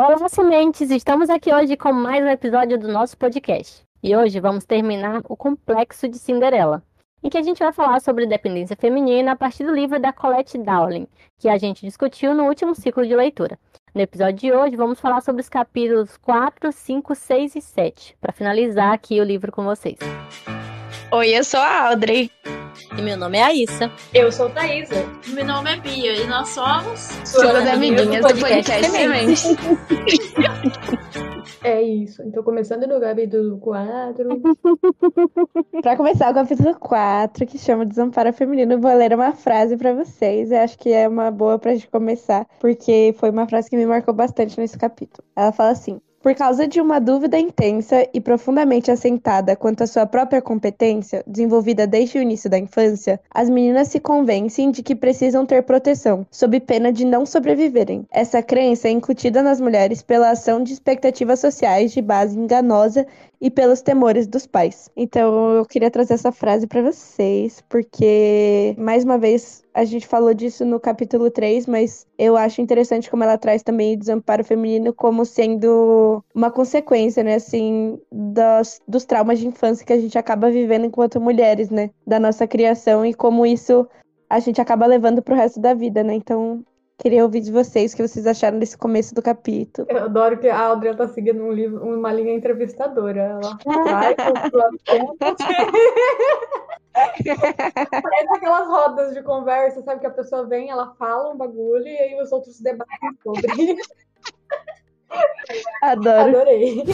Olá, sementes! Estamos aqui hoje com mais um episódio do nosso podcast. E hoje vamos terminar o Complexo de Cinderela, em que a gente vai falar sobre dependência feminina a partir do livro da Colette Dowling, que a gente discutiu no último ciclo de leitura. No episódio de hoje, vamos falar sobre os capítulos 4, 5, 6 e 7, para finalizar aqui o livro com vocês. Oi, eu sou a Audrey. E meu nome é Aissa. Eu sou Thaisa. Meu nome é Bia e nós somos suas amiguinhas do podcast Semente. É isso. Então, começando no capítulo 4. Para começar o capítulo 4, que chama Desamparo Feminino, vou ler uma frase para vocês. Eu acho que é uma boa pra gente começar, porque foi uma frase que me marcou bastante nesse capítulo. Ela fala assim: por causa de uma dúvida intensa e profundamente assentada quanto à sua própria competência, desenvolvida desde o início da infância, as meninas se convencem de que precisam ter proteção, sob pena de não sobreviverem. Essa crença é incutida nas mulheres pela ação de expectativas sociais de base enganosa e pelos temores dos pais. Então eu queria trazer essa frase para vocês, porque mais uma vez a gente falou disso no capítulo 3, mas eu acho interessante como ela traz também o desamparo feminino como sendo uma consequência, né, assim, dos, dos traumas de infância que a gente acaba vivendo enquanto mulheres, né, da nossa criação e como isso a gente acaba levando pro resto da vida, né? Então, Queria ouvir de vocês o que vocês acharam desse começo do capítulo. Eu adoro que a Audrey tá seguindo um livro, uma linha entrevistadora. Ela vai Parece aquelas rodas de conversa, sabe? Que a pessoa vem, ela fala um bagulho e aí os outros debatem sobre. Adoro. Adorei.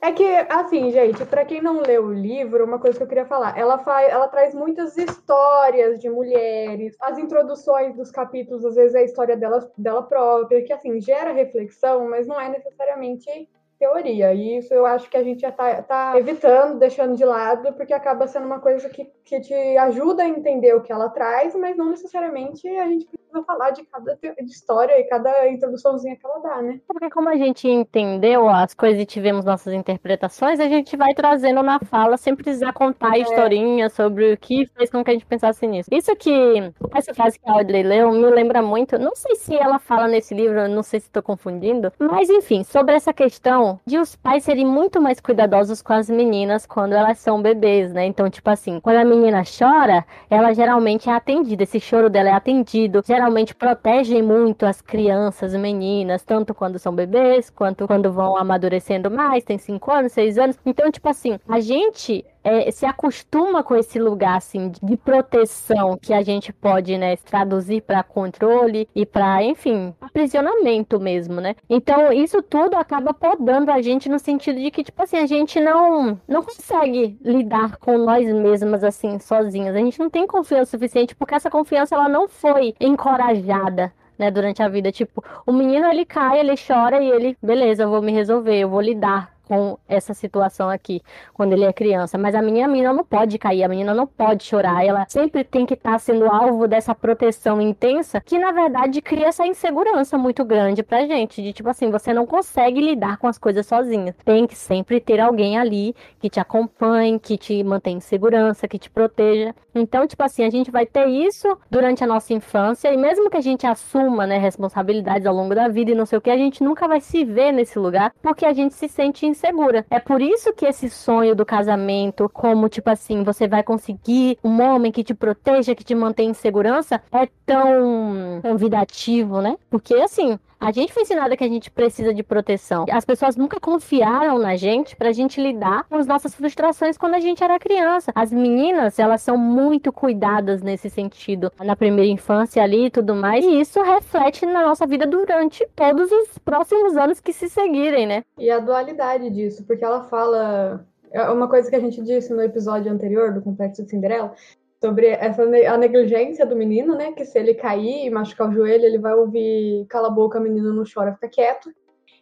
É que, assim, gente, para quem não leu o livro, uma coisa que eu queria falar, ela faz, ela traz muitas histórias de mulheres. As introduções dos capítulos, às vezes, é a história dela, dela própria, que, assim, gera reflexão, mas não é necessariamente teoria. E isso eu acho que a gente já tá, tá, evitando, deixando de lado, porque acaba sendo uma coisa que, que te ajuda a entender o que ela traz, mas não necessariamente a gente precisa falar de cada história e cada introduçãozinha que ela dá, né? Porque como a gente entendeu as coisas e tivemos nossas interpretações, a gente vai trazendo na fala sem precisar contar é. historinha sobre o que fez com que a gente pensasse nisso. Isso que, essa frase que a Audrey leu, me lembra muito, não sei se ela fala nesse livro, não sei se estou confundindo, mas enfim, sobre essa questão de os pais serem muito mais cuidadosos com as meninas quando elas são bebês, né? Então, tipo assim, quando a menina chora, ela geralmente é atendida, esse choro dela é atendido. Geralmente protegem muito as crianças, meninas, tanto quando são bebês, quanto quando vão amadurecendo mais, tem 5 anos, 6 anos. Então, tipo assim, a gente é, se acostuma com esse lugar assim de proteção que a gente pode né, traduzir para controle e para, enfim, aprisionamento mesmo, né? Então isso tudo acaba podando a gente no sentido de que tipo assim a gente não não consegue lidar com nós mesmas assim sozinhas. A gente não tem confiança suficiente porque essa confiança ela não foi encorajada né, durante a vida. Tipo, o menino ele cai, ele chora e ele, beleza, eu vou me resolver, eu vou lidar com essa situação aqui quando ele é criança. Mas a minha menina não pode cair, a menina não pode chorar. Ela sempre tem que estar tá sendo alvo dessa proteção intensa, que na verdade cria essa insegurança muito grande pra gente. De tipo assim, você não consegue lidar com as coisas sozinha. Tem que sempre ter alguém ali que te acompanhe, que te mantém em segurança, que te proteja. Então, tipo assim, a gente vai ter isso durante a nossa infância, e mesmo que a gente assuma né, responsabilidades ao longo da vida e não sei o que, a gente nunca vai se ver nesse lugar porque a gente se sente insegura. É por isso que esse sonho do casamento, como tipo assim, você vai conseguir um homem que te proteja, que te mantém em segurança, é tão convidativo, né? Porque assim, a gente foi ensinada que a gente precisa de proteção. As pessoas nunca confiaram na gente pra gente lidar com as nossas frustrações quando a gente era criança. As meninas, elas são muito cuidadas nesse sentido, na primeira infância ali e tudo mais, e isso reflete na nossa vida durante todos os próximos anos que se seguirem, né? E a dualidade disso, porque ela fala é uma coisa que a gente disse no episódio anterior do Complexo de Cinderela, sobre essa a negligência do menino, né? Que se ele cair e machucar o joelho, ele vai ouvir cala a boca, menino não chora, fica quieto.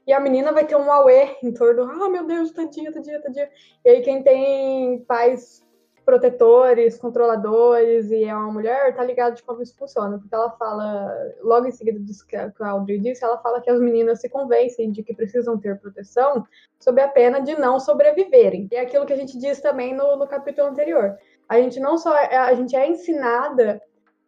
E a menina vai ter um auê em torno, ah, meu Deus, tadinha, tadinha, tadinha. E aí quem tem pais protetores, controladores e é uma mulher, tá ligado de como isso funciona. Porque ela fala, logo em seguida disso que a Audrey disse, ela fala que as meninas se convencem de que precisam ter proteção sob a pena de não sobreviverem. E é aquilo que a gente disse também no, no capítulo anterior a gente não só é, a gente é ensinada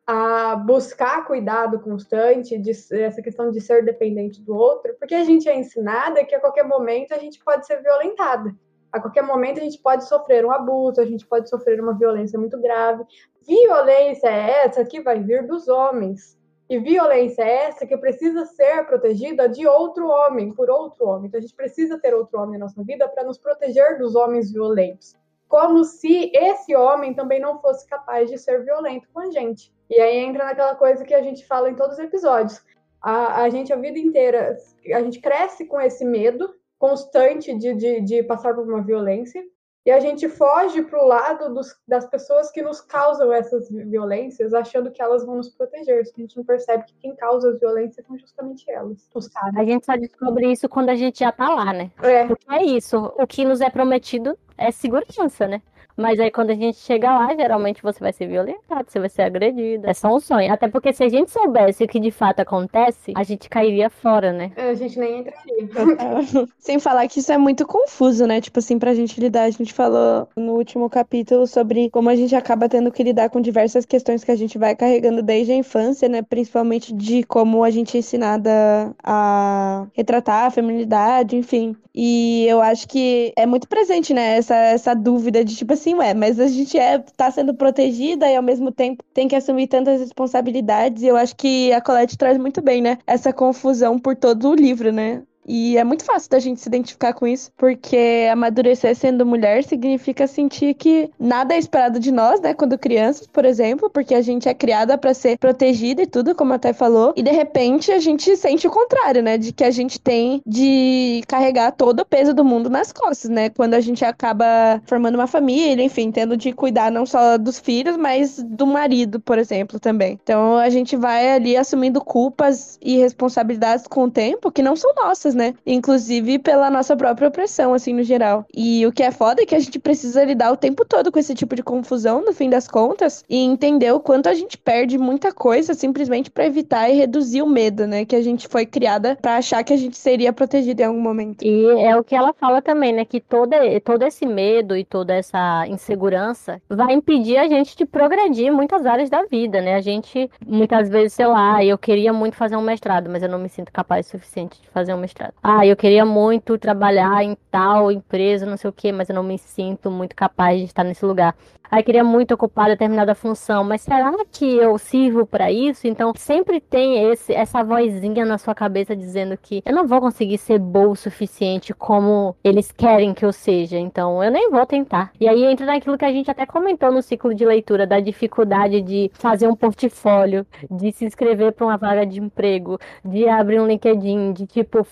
a buscar cuidado constante, de, essa questão de ser dependente do outro, porque a gente é ensinada que a qualquer momento a gente pode ser violentada. A qualquer momento a gente pode sofrer um abuso, a gente pode sofrer uma violência muito grave. Violência é essa que vai vir dos homens. E violência é essa que precisa ser protegida de outro homem, por outro homem. Então a gente precisa ter outro homem na nossa vida para nos proteger dos homens violentos. Como se esse homem também não fosse capaz de ser violento com a gente. E aí entra naquela coisa que a gente fala em todos os episódios. A, a gente, a vida inteira, a gente cresce com esse medo constante de, de, de passar por uma violência, e a gente foge para o lado dos, das pessoas que nos causam essas violências, achando que elas vão nos proteger. A gente não percebe que quem causa as violências são justamente elas, os caras. A gente só descobre isso quando a gente já tá lá, né? É. Porque é isso. O que nos é prometido é segurança, né? Mas aí quando a gente chega lá, geralmente você vai ser violentado, você vai ser agredido. É só um sonho. Até porque se a gente soubesse o que de fato acontece, a gente cairia fora, né? É, A gente nem entraria. Sem falar que isso é muito confuso, né? Tipo assim, pra gente lidar. A gente falou no último capítulo sobre como a gente acaba tendo que lidar com diversas questões que a gente vai carregando desde a infância, né? Principalmente de como a gente é ensinada a retratar a feminilidade, enfim. E eu acho que é muito presente, né? Essa, essa dúvida de tipo assim, ué, mas a gente é, tá sendo protegida e ao mesmo tempo tem que assumir tantas responsabilidades. E eu acho que a Colette traz muito bem, né? Essa confusão por todo o livro, né? E é muito fácil da gente se identificar com isso, porque amadurecer sendo mulher significa sentir que nada é esperado de nós, né, quando crianças, por exemplo, porque a gente é criada para ser protegida e tudo, como até falou, e de repente a gente sente o contrário, né, de que a gente tem de carregar todo o peso do mundo nas costas, né, quando a gente acaba formando uma família, enfim, tendo de cuidar não só dos filhos, mas do marido, por exemplo, também. Então a gente vai ali assumindo culpas e responsabilidades com o tempo que não são nossas, né? Inclusive pela nossa própria opressão, assim, no geral. E o que é foda é que a gente precisa lidar o tempo todo com esse tipo de confusão, no fim das contas, e entender o quanto a gente perde muita coisa simplesmente pra evitar e reduzir o medo, né? Que a gente foi criada pra achar que a gente seria protegida em algum momento. E é o que ela fala também, né? Que todo, todo esse medo e toda essa insegurança vai impedir a gente de progredir em muitas áreas da vida, né? A gente, muitas vezes, sei lá, eu queria muito fazer um mestrado, mas eu não me sinto capaz o suficiente de fazer um mestrado. Ah, eu queria muito trabalhar em tal empresa, não sei o quê, mas eu não me sinto muito capaz de estar nesse lugar. Aí queria muito ocupar determinada função, mas será que eu sirvo para isso? Então sempre tem esse, essa vozinha na sua cabeça dizendo que eu não vou conseguir ser boa o suficiente como eles querem que eu seja, então eu nem vou tentar. E aí entra naquilo que a gente até comentou no ciclo de leitura da dificuldade de fazer um portfólio, de se inscrever para uma vaga de emprego, de abrir um LinkedIn, de tipo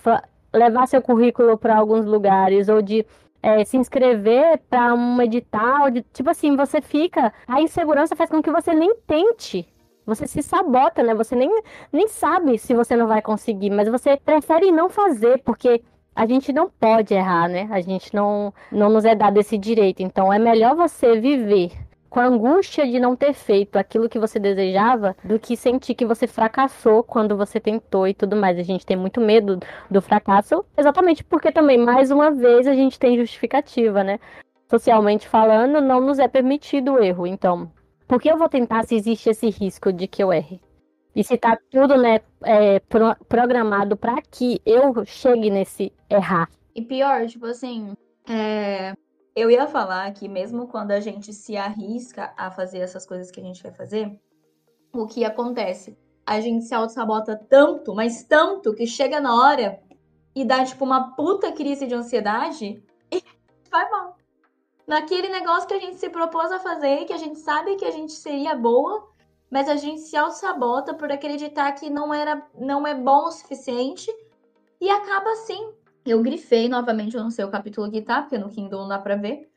levar seu currículo para alguns lugares ou de é, se inscrever para um edital, de, tipo assim, você fica. A insegurança faz com que você nem tente. Você se sabota, né? Você nem, nem sabe se você não vai conseguir, mas você prefere não fazer, porque a gente não pode errar, né? A gente não, não nos é dado esse direito. Então é melhor você viver com a angústia de não ter feito aquilo que você desejava do que sentir que você fracassou quando você tentou e tudo mais. A gente tem muito medo do fracasso, exatamente porque também, mais uma vez, a gente tem justificativa, né? Socialmente falando, não nos é permitido o erro. Então, por que eu vou tentar se existe esse risco de que eu erre? E se tá tudo, né, é, pro- programado para que eu chegue nesse errar. E pior, tipo assim, é, eu ia falar que mesmo quando a gente se arrisca a fazer essas coisas que a gente quer fazer, o que acontece? A gente se auto-sabota tanto, mas tanto, que chega na hora e dá, tipo, uma puta crise de ansiedade e vai mal. Naquele negócio que a gente se propôs a fazer, que a gente sabe que a gente seria boa, mas a gente se auto-sabota por acreditar que não, era, não é bom o suficiente e acaba assim. Eu grifei novamente, eu não sei o capítulo que tá, porque no Kindle não dá pra ver.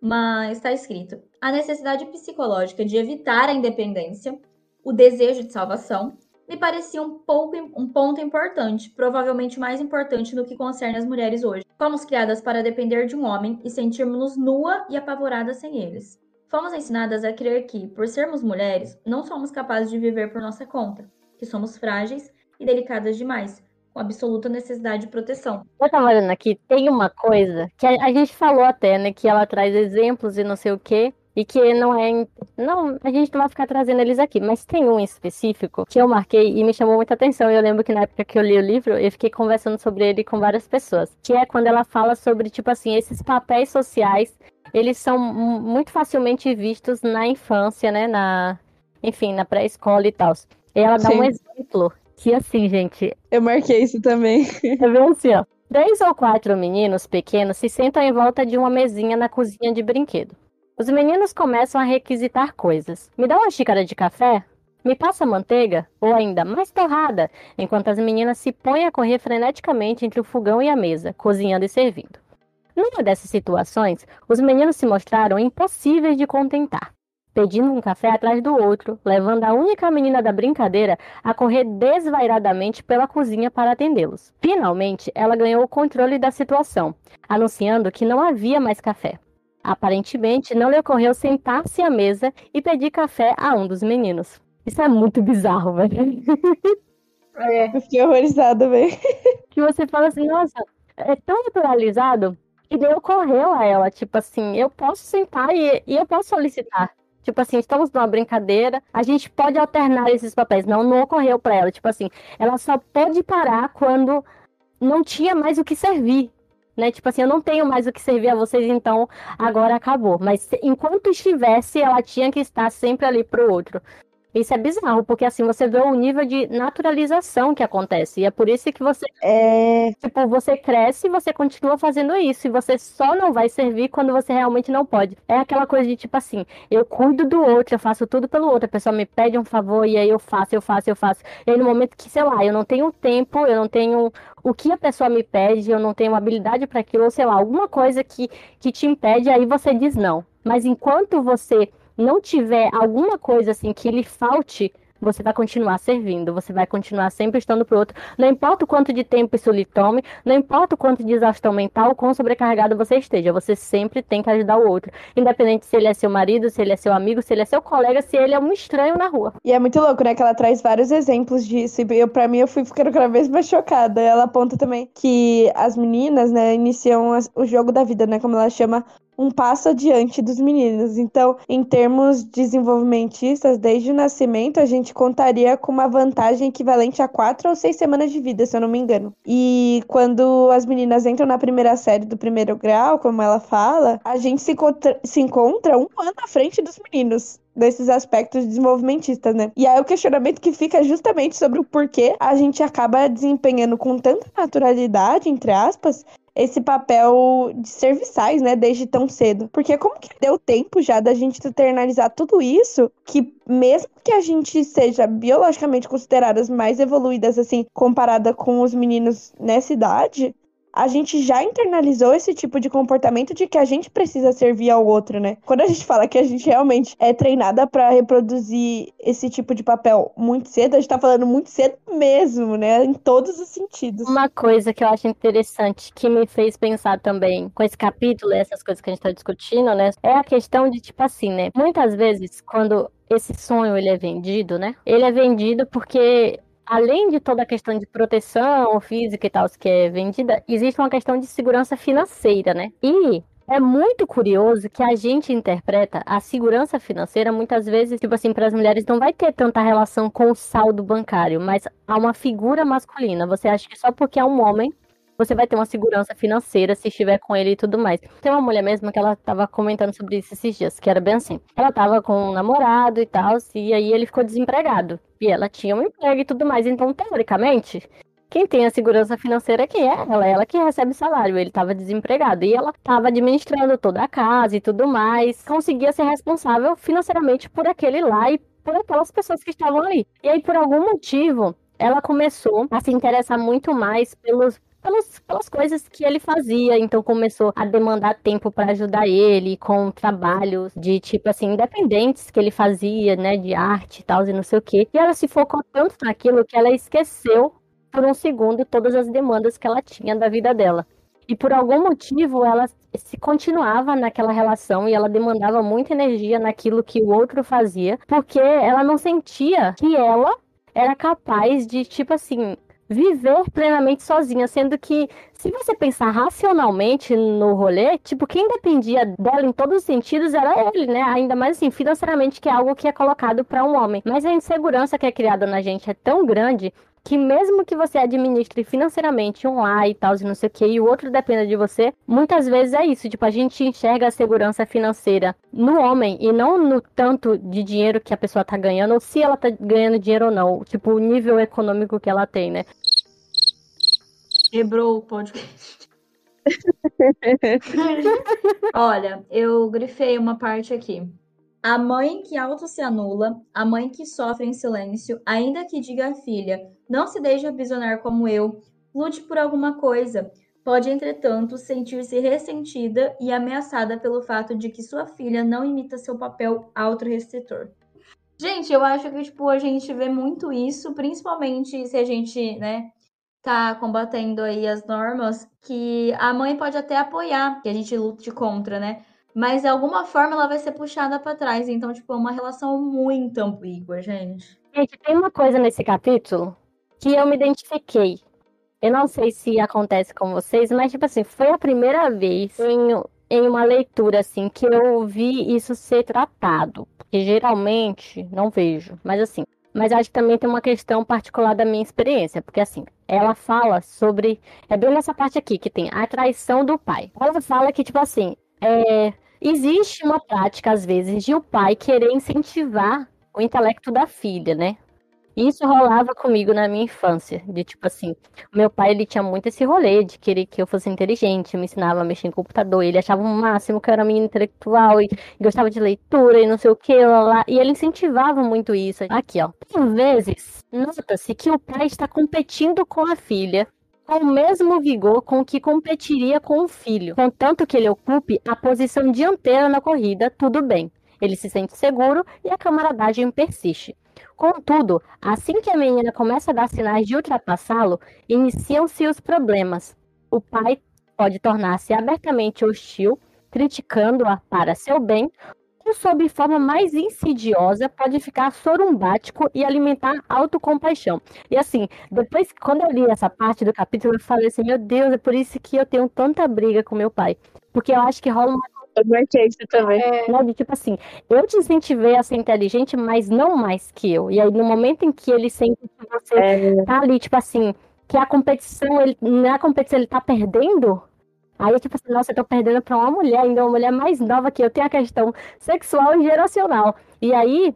Mas tá escrito: a necessidade psicológica de evitar a independência, o desejo de salvação, me parecia um, pouco, um ponto importante, provavelmente mais importante no que concerne as mulheres hoje. Fomos criadas para depender de um homem e sentirmos-nos nua e apavorada sem eles. Fomos ensinadas a crer que, por sermos mulheres, não somos capazes de viver por nossa conta, que somos frágeis e delicadas demais, com absoluta necessidade de proteção. Eu tava olhando aqui, tem uma coisa que a, a gente falou até, né? Que ela traz exemplos e não sei o quê. e que não é. Não, a gente não vai ficar trazendo eles aqui, mas tem um em específico que eu marquei e me chamou muita atenção. Eu lembro que na época que eu li o livro, eu fiquei conversando sobre ele com várias pessoas. Que é quando ela fala sobre, tipo assim, esses papéis sociais, eles são muito facilmente vistos na infância, né? Na, enfim, na pré-escola e tal. E ela dá Sim. um exemplo que, assim, gente. Eu marquei isso também. É bem assim, ó. Três ou quatro meninos pequenos se sentam em volta de uma mesinha na cozinha de brinquedo. Os meninos começam a requisitar coisas. Me dá uma xícara de café? Me passa manteiga? Ou ainda mais torrada? Enquanto as meninas se põem a correr freneticamente entre o fogão e a mesa, cozinhando e servindo. Numa dessas situações, os meninos se mostraram impossíveis de contentar, pedindo um café atrás do outro, levando a única menina da brincadeira a correr desvairadamente pela cozinha para atendê-los. Finalmente, ela ganhou o controle da situação, anunciando que não havia mais café. Aparentemente, não lhe ocorreu sentar-se à mesa e pedir café a um dos meninos. Isso é muito bizarro, velho. É. Eu fiquei horrorizada, velho. Que você fala assim, nossa, é tão naturalizado que daí ocorreu a ela, tipo assim, eu posso sentar e, e eu posso solicitar. Tipo assim, estamos numa brincadeira, a gente pode alternar esses papéis. Não, não ocorreu para ela. Tipo assim, ela só pode parar quando não tinha mais o que servir né? Tipo assim, eu não tenho mais o que servir a vocês, então agora acabou. Mas enquanto estivesse, ela tinha que estar sempre ali pro outro. Isso é bizarro, porque assim você vê o nível de naturalização que acontece. E é por isso que você. É... Tipo, você cresce e você continua fazendo isso. E você só não vai servir quando você realmente não pode. É aquela coisa de tipo assim, eu cuido do outro, eu faço tudo pelo outro. A pessoa me pede um favor e aí eu faço, eu faço, eu faço. E aí no momento que, sei lá, eu não tenho tempo, eu não tenho o que a pessoa me pede, eu não tenho habilidade para aquilo, ou sei lá, alguma coisa que, que te impede, aí você diz não. Mas enquanto você não tiver alguma coisa assim que lhe falte, você vai continuar servindo, você vai continuar sempre estando pro outro. Não importa o quanto de tempo isso lhe tome, não importa o quanto de exaustão mental, quão sobrecarregado você esteja, você sempre tem que ajudar o outro. Independente se ele é seu marido, se ele é seu amigo, se ele é seu colega, se ele é um estranho na rua. E é muito louco, né? Que ela traz vários exemplos disso. E eu, pra mim, eu fui ficando cada vez mais chocada. Ela aponta também que as meninas, né, iniciam o jogo da vida, né? Como ela chama, um passo adiante dos meninos. Então, em termos desenvolvimentistas, desde o nascimento, a gente contaria com uma vantagem equivalente a quatro ou seis semanas de vida, se eu não me engano. E quando as meninas entram na primeira série do primeiro grau, como ela fala, a gente se encontra, se encontra um ano à frente dos meninos desses aspectos desenvolvimentistas, né? E aí o questionamento que fica justamente sobre o porquê a gente acaba desempenhando com tanta naturalidade, entre aspas, esse papel de serviçais, né, desde tão cedo. Porque como que deu tempo já da gente internalizar tudo isso, que mesmo que a gente seja biologicamente consideradas mais evoluídas, assim, comparada com os meninos nessa idade, a gente já internalizou esse tipo de comportamento de que a gente precisa servir ao outro, né? Quando a gente fala que a gente realmente é treinada para reproduzir esse tipo de papel muito cedo, a gente tá falando muito cedo mesmo, né? Em todos os sentidos. Uma coisa que eu acho interessante, que me fez pensar também com esse capítulo, essas coisas que a gente tá discutindo, né? É a questão de, tipo assim, né? Muitas vezes, quando esse sonho ele é vendido, né? Ele é vendido porque além de toda a questão de proteção física e tal que é vendida, existe uma questão de segurança financeira, né? E é muito curioso que a gente interpreta a segurança financeira muitas vezes, tipo assim, para as mulheres não vai ter tanta relação com o saldo bancário, mas há uma figura masculina. Você acha que só porque é um homem você vai ter uma segurança financeira se estiver com ele e tudo mais. Tem uma mulher mesmo que ela tava comentando sobre isso esses dias, que era bem assim. Ela tava com um namorado e tal, e aí ele ficou desempregado. E ela tinha um emprego e tudo mais. Então, teoricamente, quem tem a segurança financeira é quem é ela, ela que recebe salário. Ele estava desempregado e ela estava administrando toda a casa e tudo mais, conseguia ser responsável financeiramente por aquele lá e por aquelas pessoas que estavam ali. E aí, por algum motivo, ela começou a se interessar muito mais pelos pelas, pelas coisas que ele fazia. Então começou a demandar tempo para ajudar ele com trabalhos de tipo assim, independentes que ele fazia, né? De arte e tal, e não sei o quê. E ela se focou tanto naquilo que ela esqueceu por um segundo todas as demandas que ela tinha da vida dela. E por algum motivo ela se continuava naquela relação e ela demandava muita energia naquilo que o outro fazia, porque ela não sentia que ela era capaz de, tipo assim, viver plenamente sozinha, sendo que se você pensar racionalmente no rolê, tipo, quem dependia dela em todos os sentidos era ele, né? Ainda mais assim, financeiramente, que é algo que é colocado para um homem. Mas a insegurança que é criada na gente é tão grande que mesmo que você administre financeiramente um lá e tal, e não sei o que, e o outro dependa de você, muitas vezes é isso. Tipo, a gente enxerga a segurança financeira no homem e não no tanto de dinheiro que a pessoa tá ganhando, ou se ela tá ganhando dinheiro ou não. Tipo, o nível econômico que ela tem, né? Quebrou o podcast. Olha, eu grifei uma parte aqui. A mãe que auto se anula, a mãe que sofre em silêncio, ainda que diga à filha, não se deixe aprisionar como eu, lute por alguma coisa. Pode, entretanto, sentir-se ressentida e ameaçada pelo fato de que sua filha não imita seu papel autorrestritor. Gente, eu acho que, tipo, a gente vê muito isso, principalmente se a gente, né, tá combatendo aí as normas, que a mãe pode até apoiar que a gente lute contra, né? Mas de alguma forma ela vai ser puxada para trás. Então, tipo, é uma relação muito ambígua, gente. Gente, tem uma coisa nesse capítulo que eu me identifiquei. Eu não sei se acontece com vocês, mas, tipo assim, foi a primeira vez em, em uma leitura, assim, que eu vi isso ser tratado. Porque geralmente não vejo, mas assim. Mas acho que também tem uma questão particular da minha experiência, porque assim, ela fala sobre. É bem nessa parte aqui que tem a traição do pai. Ela fala que, tipo assim, é, existe uma prática, às vezes, de o pai querer incentivar o intelecto da filha, né? Isso rolava comigo na minha infância, de tipo assim, meu pai ele tinha muito esse rolê de querer que eu fosse inteligente, me ensinava a mexer em computador, ele achava o máximo que eu era menina intelectual e, e gostava de leitura e não sei o que, lá, lá, e ele incentivava muito isso. Aqui, ó. Por vezes, nota-se que o pai está competindo com a filha com o mesmo vigor com que competiria com o filho, contanto que ele ocupe a posição dianteira na corrida, tudo bem. Ele se sente seguro e a camaradagem persiste. Contudo, assim que a menina começa a dar sinais de ultrapassá-lo, iniciam-se os problemas. O pai pode tornar-se abertamente hostil, criticando-a para seu bem, sob forma mais insidiosa, pode ficar sorumbático e alimentar autocompaixão. E assim, depois, quando eu li essa parte do capítulo, eu falei assim, meu Deus, é por isso que eu tenho tanta briga com meu pai. Porque eu acho que rola uma eu marquei isso também. É, né, de, tipo assim, eu te incentivei a ser inteligente, mas não mais que eu. E aí, no momento em que ele sente que você é... tá ali, tipo assim, que a competição, ele, na competição ele tá perdendo, aí, tipo assim, nossa, eu tô perdendo pra uma mulher, ainda uma mulher mais nova que eu, tem a questão sexual e geracional. E aí,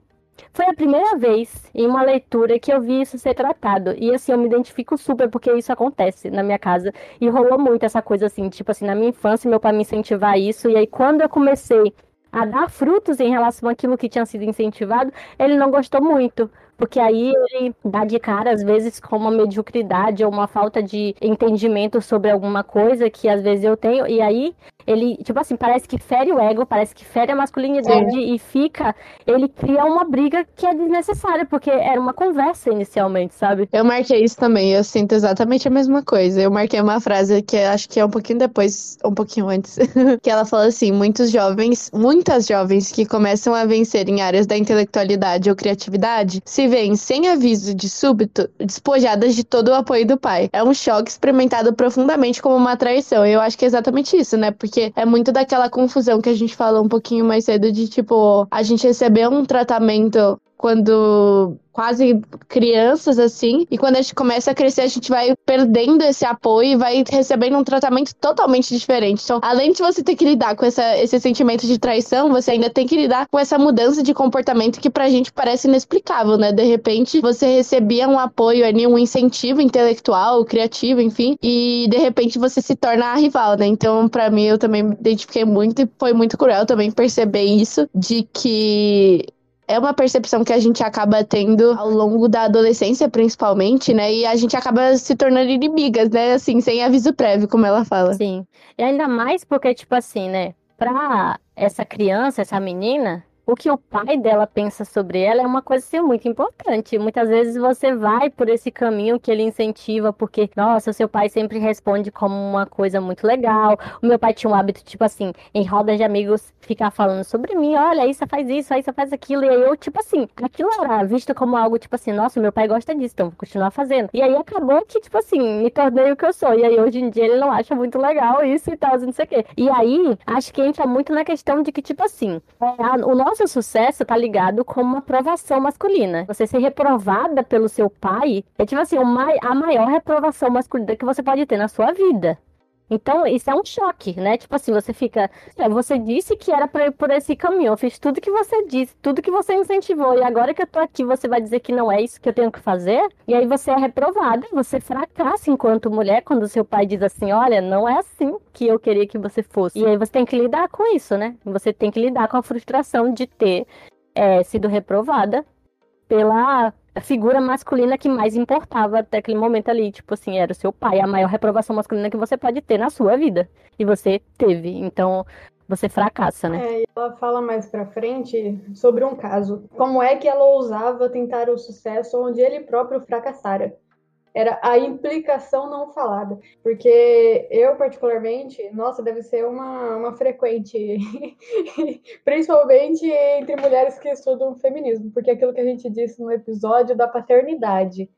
foi a primeira vez em uma leitura que eu vi isso ser tratado. E assim, eu me identifico super porque isso acontece na minha casa. E rolou muito essa coisa assim, tipo assim, na minha infância, meu pai me incentivar isso. E aí, quando eu comecei a dar frutos em relação àquilo que tinha sido incentivado, ele não gostou muito. Porque aí ele dá de cara, às vezes, com uma mediocridade ou uma falta de entendimento sobre alguma coisa que às vezes eu tenho. E aí ele, tipo assim, parece que fere o ego, parece que fere a masculinidade Sim. e fica. Ele cria uma briga que é desnecessária, porque era uma conversa inicialmente, sabe? Eu marquei isso também, eu sinto exatamente a mesma coisa. Eu marquei uma frase que acho que é um pouquinho depois, um pouquinho antes, que ela fala assim: muitos jovens, muitas jovens que começam a vencer em áreas da intelectualidade ou criatividade se veem, sem aviso de súbito, despojadas de todo o apoio do pai. É um choque experimentado profundamente como uma traição. E eu acho que é exatamente isso, né? Porque porque é muito daquela confusão que a gente falou um pouquinho mais cedo de tipo, a gente receber um tratamento quando quase crianças assim, e quando a gente começa a crescer, a gente vai perdendo esse apoio e vai recebendo um tratamento totalmente diferente. Então, além de você ter que lidar com essa, esse sentimento de traição, você ainda tem que lidar com essa mudança de comportamento que pra gente parece inexplicável, né? De repente, você recebia um apoio ali, um incentivo intelectual, criativo, enfim, e de repente você se torna a rival, né? Então, para mim, eu também me identifiquei muito e foi muito cruel também perceber isso, de que é uma percepção que a gente acaba tendo ao longo da adolescência, principalmente, né? E a gente acaba se tornando inimigas, né? Assim, sem aviso prévio, como ela fala. Sim. E ainda mais porque, tipo assim, né? Pra essa criança, essa menina, o que o pai dela pensa sobre ela é uma coisa assim, muito importante. Muitas vezes você vai por esse caminho que ele incentiva, porque, nossa, seu pai sempre responde como uma coisa muito legal. O meu pai tinha um hábito, tipo assim, em rodas de amigos, ficar falando sobre mim, olha, aí você faz isso, aí você faz aquilo. E aí eu, tipo assim, aquilo era visto como algo, tipo assim, nossa, meu pai gosta disso, então vou continuar fazendo. E aí acabou que, tipo assim, me tornei o que eu sou. E aí hoje em dia ele não acha muito legal isso e tal, não sei o quê. E aí, acho que entra muito na questão de que, tipo assim, é, o nosso sucesso tá ligado com uma aprovação masculina. Você ser reprovada pelo seu pai é, tipo assim, a maior reprovação masculina que você pode ter na sua vida. Então, isso é um choque, né? Tipo assim, você fica. É, você disse que era pra por esse caminho. Eu fiz tudo que você disse, tudo que você incentivou. E agora que eu tô aqui, você vai dizer que não é isso que eu tenho que fazer? E aí você é reprovada, você fracassa enquanto mulher quando seu pai diz assim: olha, não é assim que eu queria que você fosse. E aí você tem que lidar com isso, né? Você tem que lidar com a frustração de ter é, sido reprovada pela a figura masculina que mais importava até aquele momento ali, tipo assim, era o seu pai, a maior reprovação masculina que você pode ter na sua vida. E você teve. Então, você fracassa, né? É, ela fala mais pra frente sobre um caso. Como é que ela ousava tentar o sucesso onde ele próprio fracassara? Era a implicação não falada. Porque eu, particularmente, nossa, deve ser uma, uma frequente, principalmente entre mulheres que estudam feminismo, porque aquilo que a gente disse no episódio da paternidade.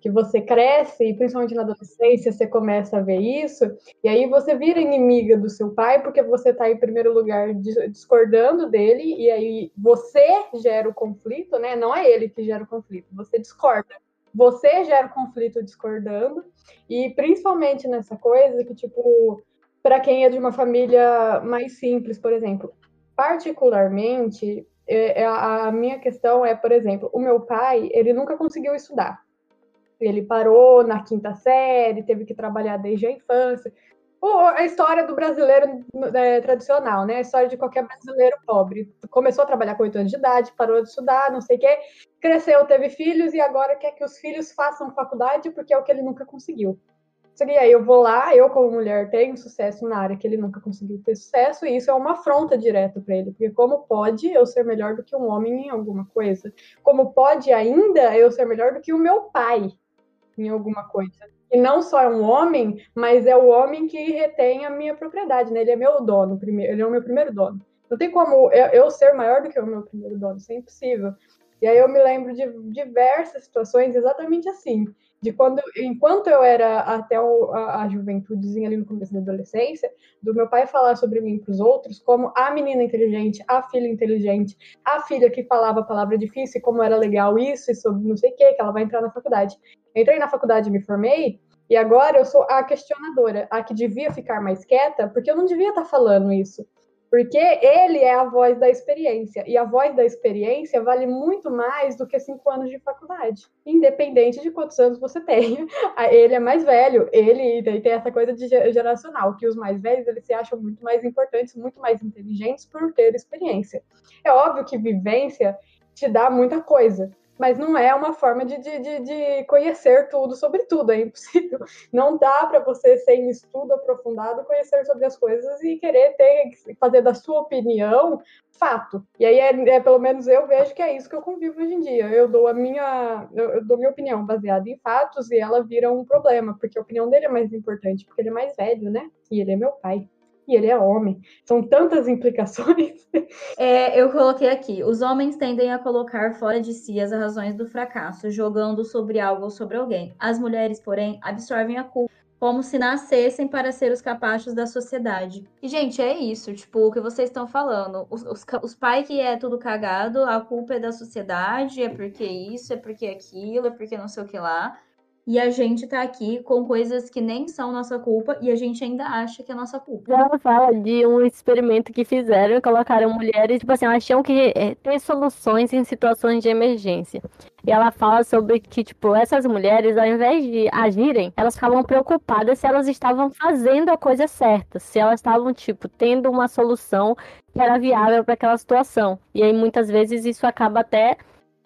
Que você cresce, e principalmente na adolescência, você começa a ver isso, e aí você vira inimiga do seu pai, porque você está em primeiro lugar discordando dele, e aí você gera o conflito, né? Não é ele que gera o conflito, você discorda você gera conflito discordando, e principalmente nessa coisa que, tipo, para quem é de uma família mais simples, por exemplo, particularmente, é, é, a minha questão é, por exemplo, o meu pai, ele nunca conseguiu estudar. Ele parou na quinta série, teve que trabalhar desde a infância a história do brasileiro é, tradicional, né? A história de qualquer brasileiro pobre. Começou a trabalhar com 8 anos de idade, parou de estudar, não sei o quê, cresceu, teve filhos e agora quer que os filhos façam faculdade porque é o que ele nunca conseguiu. E aí eu vou lá, eu como mulher tenho sucesso na área que ele nunca conseguiu ter sucesso, e isso é uma afronta direta para ele, porque como pode eu ser melhor do que um homem em alguma coisa? Como pode ainda eu ser melhor do que o meu pai em alguma coisa? E não só é um homem, mas é o homem que retém a minha propriedade, né? Ele é meu dono, primeiro, ele é o meu primeiro dono. Não tem como eu ser maior do que o meu primeiro dono, isso é impossível. E aí eu me lembro de diversas situações exatamente assim, de quando, enquanto eu era até o, a, a juventudezinha ali no começo da adolescência, do meu pai falar sobre mim para os outros como a menina inteligente, a filha inteligente, a filha que falava a palavra difícil, como era legal isso e sobre não sei o que, que ela vai entrar na faculdade. Entrei na faculdade, me formei, e agora eu sou a questionadora, a que devia ficar mais quieta, porque eu não devia estar tá falando isso. Porque ele é a voz da experiência. E a voz da experiência vale muito mais do que cinco anos de faculdade. Independente de quantos anos você tem. Ele é mais velho. Ele tem essa coisa de geracional, que os mais velhos eles se acham muito mais importantes, muito mais inteligentes por ter experiência. É óbvio que vivência te dá muita coisa mas não é uma forma de, de, de, de, conhecer tudo sobre tudo, é impossível. Não dá para você, sem estudo aprofundado, conhecer sobre as coisas e querer ter, fazer da sua opinião fato. E aí, é, é, pelo menos eu vejo que é isso que eu convivo hoje em dia. Eu dou a minha, eu, eu dou minha opinião baseada em fatos e ela vira um problema, porque a opinião dele é mais importante, porque ele é mais velho, né? E ele é meu pai e ele é homem. São tantas implicações. É, eu coloquei aqui: os homens tendem a colocar fora de si as razões do fracasso, jogando sobre algo ou sobre alguém. As mulheres, porém, absorvem a culpa como se nascessem para ser os capachos da sociedade. E, gente, é isso, tipo, o que vocês estão falando. Os, os, os pais que é tudo cagado, a culpa é da sociedade, é porque isso, é porque aquilo, é porque não sei o que lá e a gente tá aqui com coisas que nem são nossa culpa e a gente ainda acha que é nossa culpa. Ela fala de um experimento que fizeram e colocaram mulheres, tipo assim, elas tinham que é, ter soluções em situações de emergência. E ela fala sobre que, tipo, essas mulheres, ao invés de agirem, elas ficavam preocupadas se elas estavam fazendo a coisa certa, se elas estavam, tipo, tendo uma solução que era viável para aquela situação. E aí, muitas vezes, isso acaba até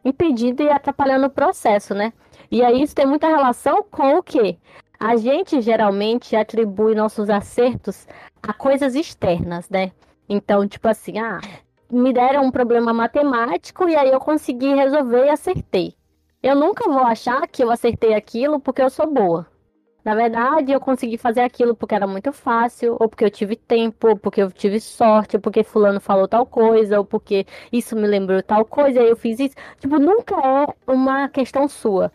impedindo e atrapalhando o processo, né? E aí isso tem muita relação com o quê? A gente geralmente atribui nossos acertos a coisas externas, né? Então, tipo assim, ah, me deram um problema matemático e aí eu consegui resolver e acertei. Eu nunca vou achar que eu acertei aquilo porque eu sou boa. Na verdade, eu consegui fazer aquilo porque era muito fácil, ou porque eu tive tempo, ou porque eu tive sorte, ou porque fulano falou tal coisa, ou porque isso me lembrou tal coisa, e eu fiz isso. Tipo, nunca é uma questão sua.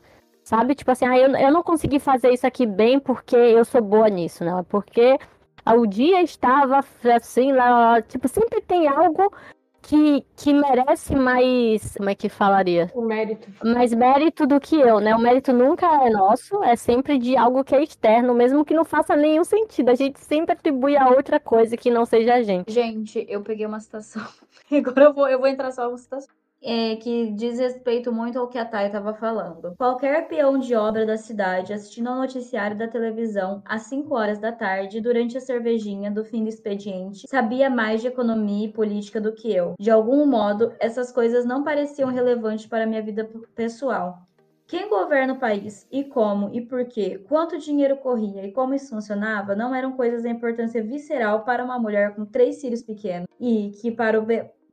Sabe? Tipo assim, ah, eu, eu não consegui fazer isso aqui bem porque eu sou boa nisso, não. É porque o dia estava assim, lá, tipo, sempre tem algo que, que merece mais. Como é que falaria? O mérito. Mais mérito do que eu, né? O mérito nunca é nosso, é sempre de algo que é externo, mesmo que não faça nenhum sentido. A gente sempre atribui a outra coisa que não seja a gente. Gente, eu peguei uma citação. Agora eu vou, eu vou entrar só uma citação é, que diz respeito muito ao que a Thay estava falando. Qualquer peão de obra da cidade assistindo ao noticiário da televisão às 5 horas da tarde, durante a cervejinha do fim do expediente, sabia mais de economia e política do que eu. De algum modo, essas coisas não pareciam relevantes para minha vida pessoal. Quem governa o país e como e por quê, quanto dinheiro corria e como isso funcionava não eram coisas de importância visceral para uma mulher com três filhos pequenos e que, para o,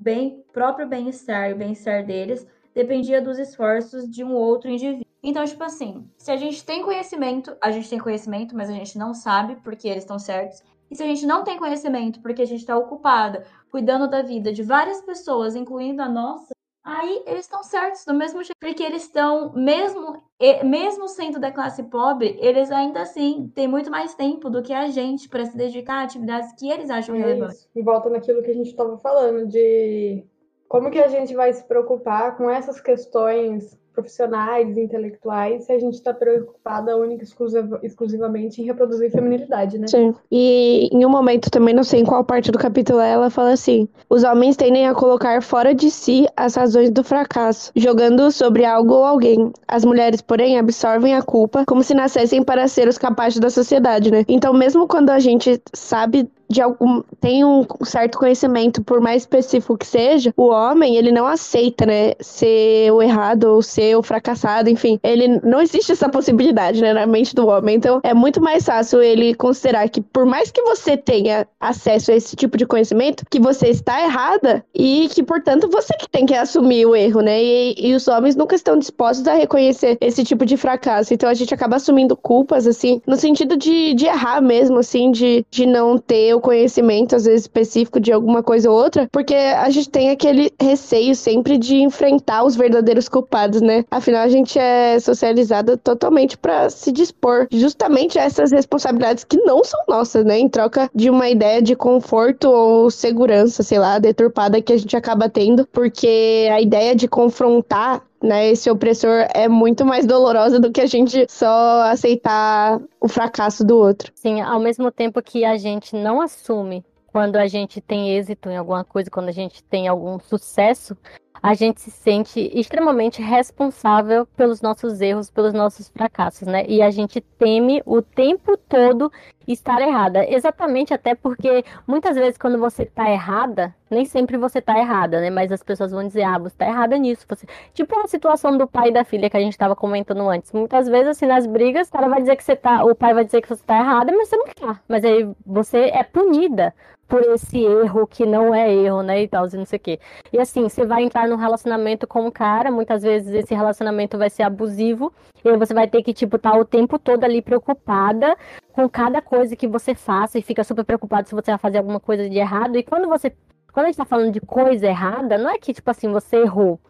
bem, próprio bem-estar e o bem-estar deles dependia dos esforços de um outro indivíduo. Então, tipo assim, se a gente tem conhecimento, a gente tem conhecimento, mas a gente não sabe porque eles estão certos. E se a gente não tem conhecimento porque a gente está ocupada cuidando da vida de várias pessoas, incluindo a nossa, aí eles estão certos do mesmo jeito. Porque eles estão, mesmo, mesmo sendo da classe pobre, eles ainda assim têm muito mais tempo do que a gente para se dedicar a atividades que eles acham é relevantes. E volta naquilo que a gente estava falando, de como que a gente vai se preocupar com essas questões profissionais, intelectuais, se a gente está preocupada única exclusiva, exclusivamente em reproduzir feminilidade, né? Sim. E em um momento também, não sei em qual parte do capítulo é, ela fala assim: os homens tendem a colocar fora de si as razões do fracasso, jogando sobre algo ou alguém. As mulheres, porém, absorvem a culpa como se nascessem para ser os capazes da sociedade, né? Então, mesmo quando a gente sabe de algum tem um certo conhecimento, por mais específico que seja, o homem, ele não aceita, né, ser o errado ou ser o fracassado, enfim. Ele não existe essa possibilidade, né, na mente do homem. Então, é muito mais fácil ele considerar que por mais que você tenha acesso a esse tipo de conhecimento, que você está errada e que, portanto, você que tem que assumir o erro, né? E, e os homens nunca estão dispostos a reconhecer esse tipo de fracasso. Então, a gente acaba assumindo culpas, assim, no sentido de, de errar mesmo, assim, de, de não ter o conhecimento, às vezes, específico de alguma coisa ou outra, porque a gente tem aquele receio sempre de enfrentar os verdadeiros culpados, né? Afinal, a gente é socializada totalmente para se dispor justamente a essas responsabilidades que não são nossas, né? Em troca de uma ideia de conforto ou segurança, sei lá, deturpada que a gente acaba tendo, porque a ideia de confrontar né, esse opressor é muito mais dolorosa do que a gente só aceitar o fracasso do outro. Sim, ao mesmo tempo que a gente não assume quando a gente tem êxito em alguma coisa, quando a gente tem algum sucesso, a gente se sente extremamente responsável pelos nossos erros, pelos nossos fracassos, né? E a gente teme o tempo todo estar errada. Exatamente até porque muitas vezes quando você está errada, nem sempre você está errada, né? Mas as pessoas vão dizer, ah, você está errada nisso. Você... Tipo a situação do pai e da filha que a gente estava comentando antes. Muitas vezes, assim, nas brigas, o cara vai dizer que você tá. O pai vai dizer que você está errada, mas você não tá. Mas aí você é punida por esse erro que não é erro, né, e tal, e não sei o quê. E assim, você vai entrar num relacionamento com um cara, muitas vezes esse relacionamento vai ser abusivo, e aí você vai ter que, tipo, estar tá o tempo todo ali preocupada com cada coisa que você faça, e fica super preocupado se você vai fazer alguma coisa de errado, e quando você, quando a gente tá falando de coisa errada, não é que, tipo assim, você errou,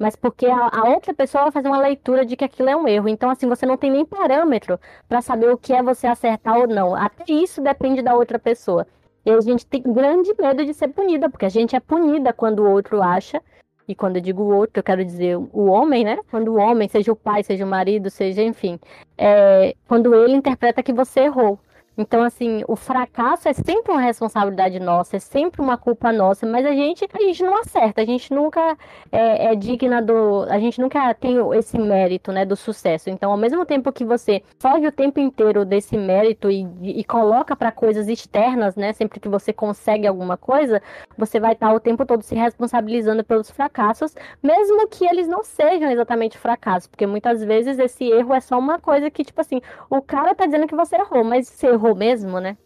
mas porque a, a, outra pessoa vai fazer uma leitura de que aquilo é um erro. Então, assim, você não tem nem parâmetro para saber o que é você acertar ou não. Até isso depende da outra pessoa. E a gente tem grande medo de ser punida, porque a gente é punida quando o outro acha. E quando eu digo o outro, eu quero dizer o homem, né? Quando o homem, seja o pai, seja o marido, seja, enfim, é, quando ele interpreta que você errou. Então, assim, o fracasso é sempre uma responsabilidade nossa, é sempre uma culpa nossa, mas a gente, a gente não acerta, a gente nunca é, é digna do. A gente nunca tem esse mérito, né, do sucesso. Então, ao mesmo tempo que você foge o tempo inteiro desse mérito e, e coloca para coisas externas, né, sempre que você consegue alguma coisa, você vai estar o tempo todo se responsabilizando pelos fracassos, mesmo que eles não sejam exatamente fracassos, porque muitas vezes esse erro é só uma coisa que, tipo assim, o cara tá dizendo que você errou, mas você errou mesmo, né?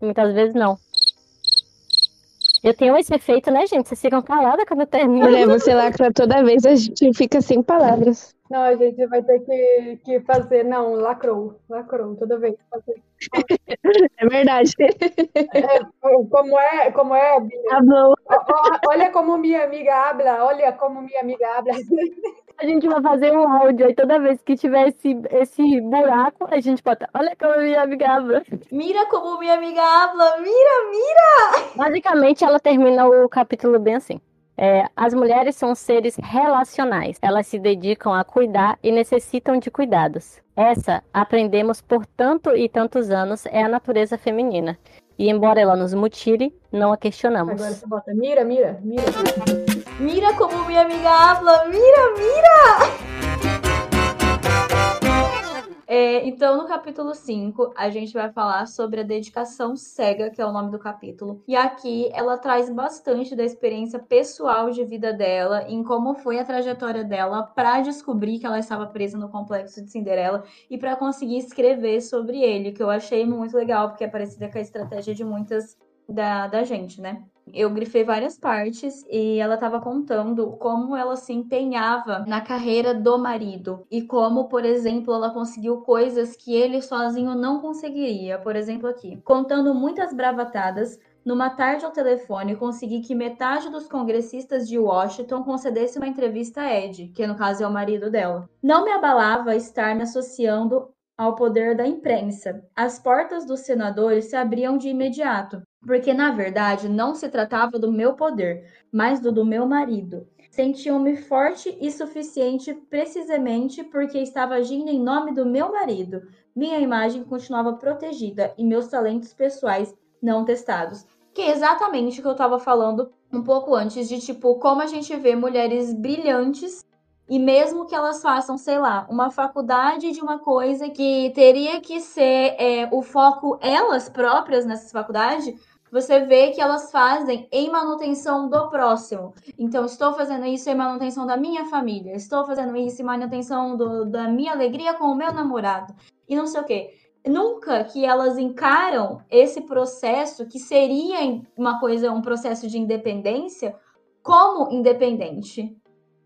Muitas vezes não. Eu tenho esse efeito, né, gente? Vocês ficam caladas quando eu termino. Mulher, você lacra toda vez, a gente fica sem palavras. Não, a gente vai ter que, que fazer. Não, lacrou. Lacrou, toda vez. É verdade. É, como é, como é. Ó, ó, Olha como minha amiga habla, olha como minha amiga habla. A gente vai fazer um áudio aí toda vez que tiver esse, esse buraco, a gente bota. Olha como minha amiga habla. Mira como minha amiga habla, mira, mira. Basicamente, ela termina o capítulo bem assim. É, as mulheres são seres relacionais. Elas se dedicam a cuidar e necessitam de cuidados. Essa, aprendemos por tanto e tantos anos, é a natureza feminina. E embora ela nos mutile, não a questionamos. Agora você bota mira, mira, mira. Mira como minha amiga habla, mira, mira. É, então, no capítulo 5, a gente vai falar sobre a dedicação cega, que é o nome do capítulo. E aqui ela traz bastante da experiência pessoal de vida dela, em como foi a trajetória dela para descobrir que ela estava presa no complexo de Cinderela e para conseguir escrever sobre ele, que eu achei muito legal, porque é parecida com a estratégia de muitas da, da gente, né? Eu grifei várias partes e ela estava contando como ela se empenhava na carreira do marido e como, por exemplo, ela conseguiu coisas que ele sozinho não conseguiria. Por exemplo, aqui, contando muitas bravatadas. Numa tarde ao telefone, consegui que metade dos congressistas de Washington concedesse uma entrevista a Ed, que no caso é o marido dela. Não me abalava estar me associando ao poder da imprensa. As portas dos senadores se abriam de imediato, porque na verdade não se tratava do meu poder, mas do do meu marido. Sentiam-me forte e suficiente precisamente porque estava agindo em nome do meu marido. Minha imagem continuava protegida e meus talentos pessoais não testados. Que é exatamente o que eu estava falando um pouco antes de tipo como a gente vê mulheres brilhantes e mesmo que elas façam, sei lá, uma faculdade de uma coisa que teria que ser é, o foco elas próprias nessa faculdade, você vê que elas fazem em manutenção do próximo. Então, estou fazendo isso em manutenção da minha família, estou fazendo isso em manutenção do, da minha alegria com o meu namorado, e não sei o quê. Nunca que elas encaram esse processo, que seria uma coisa, um processo de independência, como independente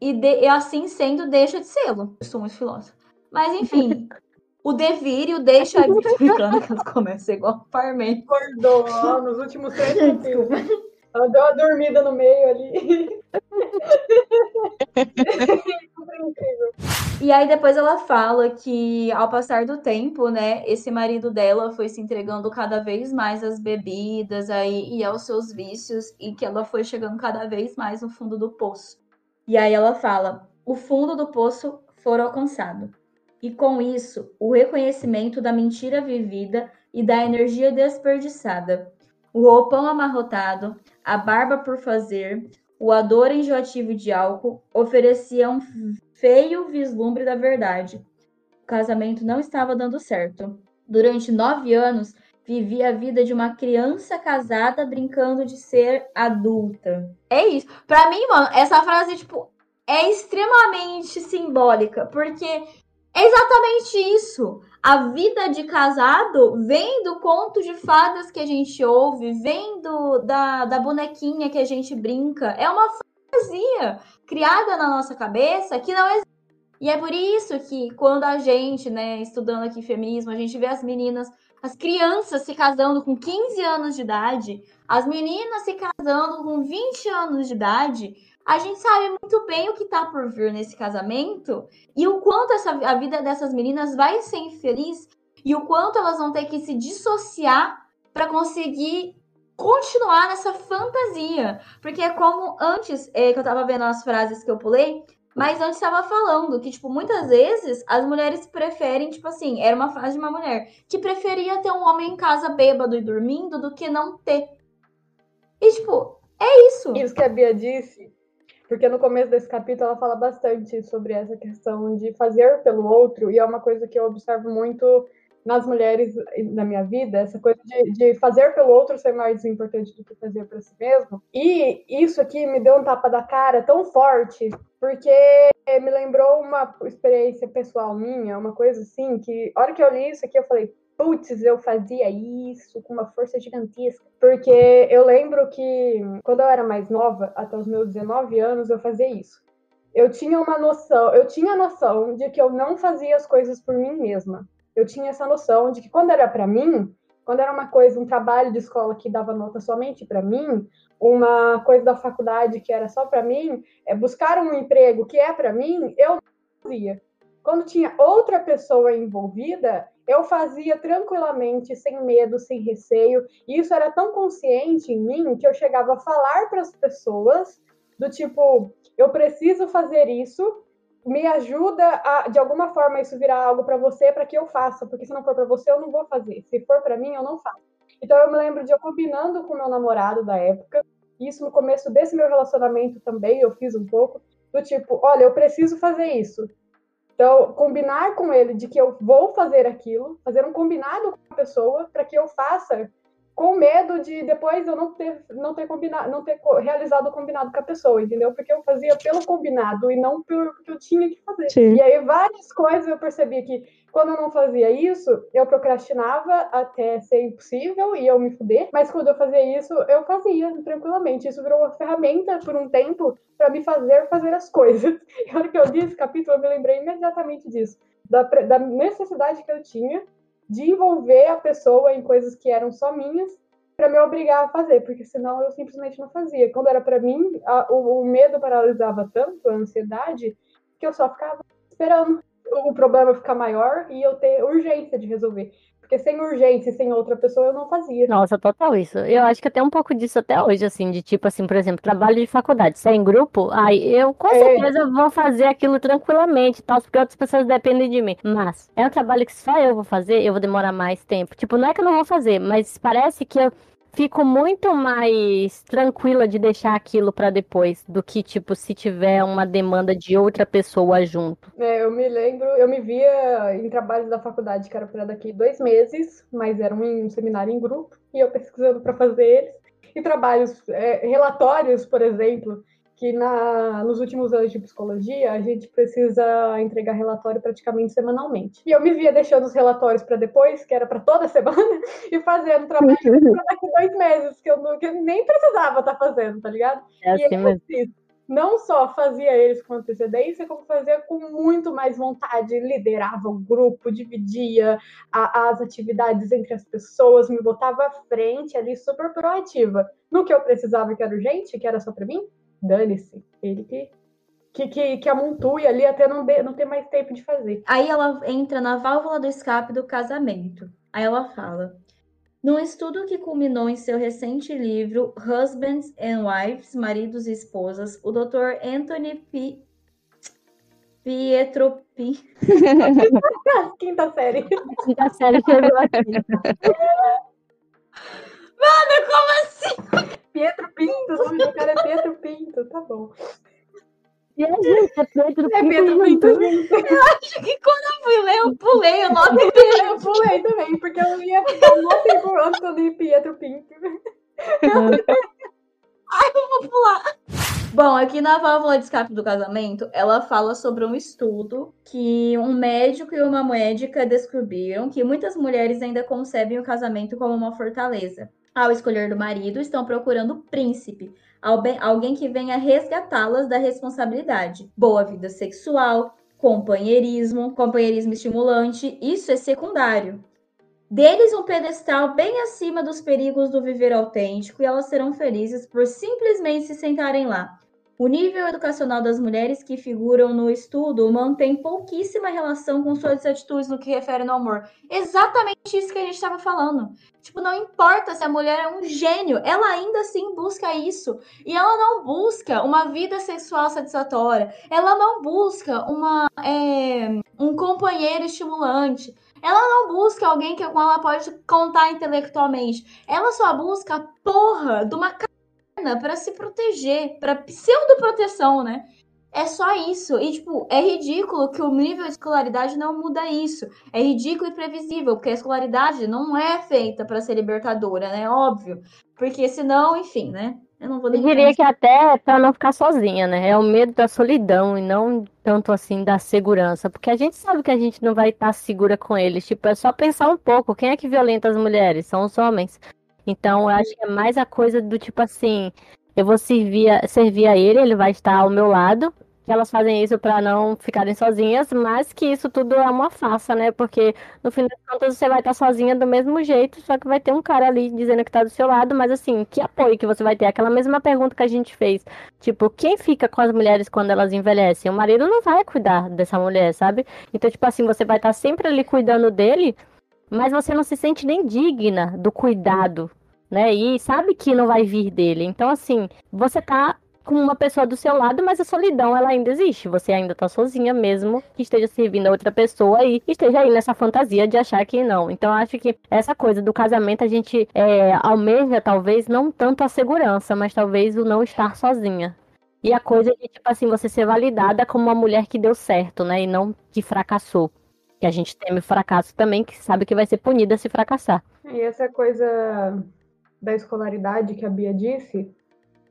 e, de, e assim sendo, deixa de sê-lo. Eu sou muito filósofa. Mas enfim, o devir deixa a vida brincando que ela começa ser igual Parmen. Acordou ó, nos últimos três capítulos. Ela deu uma dormida no meio ali. E aí depois ela fala que ao passar do tempo, né, esse marido dela foi se entregando cada vez mais às bebidas aí e aos seus vícios e que ela foi chegando cada vez mais no fundo do poço. E aí ela fala: o fundo do poço for alcançado. E com isso, o reconhecimento da mentira vivida e da energia desperdiçada. O roupão amarrotado, a barba por fazer, o ador enjoativo de álcool ofereciam um feio vislumbre da verdade. O casamento não estava dando certo. Durante nove anos, vivi a vida de uma criança casada brincando de ser adulta. É isso. Pra mim, mano, essa frase, tipo, é extremamente simbólica, porque é exatamente isso. A vida de casado vem do conto de fadas que a gente ouve, vem do, da, da bonequinha que a gente brinca. É uma fantasia criada na nossa cabeça que não existe. E é por isso que quando a gente, né, estudando aqui feminismo, a gente vê as meninas as crianças se casando com 15 anos de idade, as meninas se casando com 20 anos de idade, a gente sabe muito bem o que tá por vir nesse casamento e o quanto essa, a vida dessas meninas vai ser infeliz e o quanto elas vão ter que se dissociar para conseguir continuar nessa fantasia. Porque é como antes, é, que eu tava vendo as frases que eu pulei, mas antes estava falando que, tipo, muitas vezes as mulheres preferem, tipo assim, era uma frase de uma mulher que preferia ter um homem em casa bêbado e dormindo do que não ter. E, tipo, é isso. Isso que a Bia disse, porque no começo desse capítulo ela fala bastante sobre essa questão de fazer pelo outro, e é uma coisa que eu observo muito nas mulheres na minha vida, essa coisa de, de, fazer pelo outro ser mais importante do que fazer para si mesmo. E isso aqui me deu um tapa da cara tão forte, porque me lembrou uma experiência pessoal minha, uma coisa assim, que a hora que eu li isso aqui, eu falei, putz, eu fazia isso com uma força gigantesca. Porque eu lembro que quando eu era mais nova, até os meus 19 anos, eu fazia isso. Eu tinha uma noção, eu tinha a noção de que eu não fazia as coisas por mim mesma. Eu tinha essa noção de que quando era para mim, quando era uma coisa, um trabalho de escola que dava nota somente para mim, uma coisa da faculdade que era só para mim, é buscar um emprego que é para mim, eu fazia. Quando tinha outra pessoa envolvida, eu fazia tranquilamente, sem medo, sem receio. E isso era tão consciente em mim que eu chegava a falar para as pessoas do tipo, eu preciso fazer isso, me ajuda a, de alguma forma isso virar algo para você, para que eu faça, porque se não for para você, eu não vou fazer. Se for para mim, eu não faço. Então eu me lembro de eu combinando com meu namorado da época, isso no começo desse meu relacionamento também, eu fiz um pouco, do tipo, olha, eu preciso fazer isso. Então, combinar com ele de que eu vou fazer aquilo, fazer um combinado com a pessoa para que eu faça com medo de depois eu não ter, não ter combinado, não ter realizado o combinado com a pessoa, entendeu? Porque eu fazia pelo combinado e não pelo que eu tinha que fazer. Sim. E aí várias coisas eu percebi que quando eu não fazia isso, eu procrastinava até ser impossível e eu me fuder, mas quando eu fazia isso, eu fazia tranquilamente. Isso virou uma ferramenta por um tempo para me fazer fazer as coisas. E a hora que eu li esse capítulo, eu me lembrei imediatamente disso, da, da necessidade que eu tinha de envolver a pessoa em coisas que eram só minhas para me obrigar a fazer, porque senão eu simplesmente não fazia. Quando era para mim, a, o, o, medo paralisava tanto, a ansiedade, que eu só ficava esperando o problema ficar maior e eu ter urgência de resolver. Porque sem urgência e sem outra pessoa eu não fazia. Nossa, total isso. Eu acho que até um pouco disso até hoje, assim, de tipo assim, por exemplo, trabalho de faculdade, se é em grupo, aí eu com é. certeza vou fazer aquilo tranquilamente, tal, porque outras pessoas dependem de mim. Mas é um trabalho que só eu vou fazer, eu vou demorar mais tempo. Tipo, não é que eu não vou fazer, mas parece que eu fico muito mais tranquila de deixar aquilo para depois do que, tipo, se tiver uma demanda de outra pessoa junto. É, eu me lembro, eu me via em trabalhos da faculdade que era para daqui dois meses, mas era um seminário em grupo, e eu pesquisando para fazer eles. E trabalhos, é, relatórios, por exemplo, que na, nos últimos anos de psicologia a gente precisa entregar relatório praticamente semanalmente. E eu me via deixando os relatórios para depois, que era para toda semana, e fazendo trabalho para daqui dois meses, que eu, não, que eu nem precisava estar tá fazendo, tá ligado? É assim e mesmo. Não só fazia eles com antecedência, como fazia com muito mais vontade, liderava o grupo, dividia a, as atividades entre as pessoas, me botava à frente ali, super proativa. No que eu precisava, que era urgente, que era só para mim, dane-se. Ele que, que, que, que amontue ali até não, de, não ter mais tempo de fazer. Aí ela entra na válvula do escape do casamento. Aí ela fala. Num estudo que culminou em seu recente livro Husbands and Wives, Maridos e Esposas, o Dr. Anthony P. Pietro P. Quinta série. Quinta série chegou aqui. Mano, como assim? Pietro Pinto, o nome do cara é Pietro Pinto, tá bom. E a gente, é Pedro é Pedro Pinto. Eu acho que quando eu fui ler, eu pulei o nome dele. Eu pulei também, porque eu ia ficar um tempo antes quando eu Pietro Pinto. Ai, eu vou pular. Bom, aqui na válvula de escape do casamento, ela fala sobre um estudo que um médico e uma médica descobriram que muitas mulheres ainda concebem o casamento como uma fortaleza. Ao escolher do marido, estão procurando príncipe, alguém que venha resgatá-las da responsabilidade. Boa vida sexual, companheirismo, companheirismo estimulante, isso é secundário. Deles um pedestal bem acima dos perigos do viver autêntico e elas serão felizes por simplesmente se sentarem lá, o nível educacional das mulheres que figuram no estudo mantém pouquíssima relação com suas atitudes no que refere no amor. Exatamente isso que a gente estava falando. Tipo, não importa se a mulher é um gênio, ela ainda assim busca isso. E ela não busca uma vida sexual satisfatória. Ela não busca uma, é, um companheiro estimulante. Ela não busca alguém que, com ela pode contar intelectualmente. Ela só busca a porra de uma para se proteger, para pseudo-proteção, né? É só isso. E, tipo, é ridículo que o nível de escolaridade não muda isso. É ridículo e previsível, porque a escolaridade não é feita para ser libertadora, né? Óbvio. Porque senão, enfim, né? Eu não vou Eu diria que até pra não ficar sozinha, né? É o medo da solidão e não tanto assim da segurança. Porque a gente sabe que a gente não vai estar segura com eles. Tipo, é só pensar um pouco. Quem é que violenta as mulheres? São os homens. Então, eu acho que é mais a coisa do tipo assim: eu vou servir a, servir a ele, ele vai estar ao meu lado. Que elas fazem isso pra não ficarem sozinhas, mas que isso tudo é uma farsa, né? Porque no fim das contas você vai estar sozinha do mesmo jeito, só que vai ter um cara ali dizendo que tá do seu lado, mas assim, que apoio que você vai ter? Aquela mesma pergunta que a gente fez. Tipo, quem fica com as mulheres quando elas envelhecem? O marido não vai cuidar dessa mulher, sabe? Então, tipo assim, você vai estar sempre ali cuidando dele, mas você não se sente nem digna do cuidado, né? E sabe que não vai vir dele. Então, assim, você tá com uma pessoa do seu lado, mas a solidão ela ainda existe. Você ainda tá sozinha mesmo, que esteja servindo a outra pessoa e esteja aí nessa fantasia de achar que não. Então, acho que essa coisa do casamento a gente é, almeja talvez não tanto a segurança, mas talvez o não estar sozinha. E a coisa de, tipo assim, você ser validada como uma mulher que deu certo, né? E não que fracassou. Que a gente teme o fracasso também, que sabe que vai ser punida se fracassar. E essa coisa da escolaridade que a Bia disse,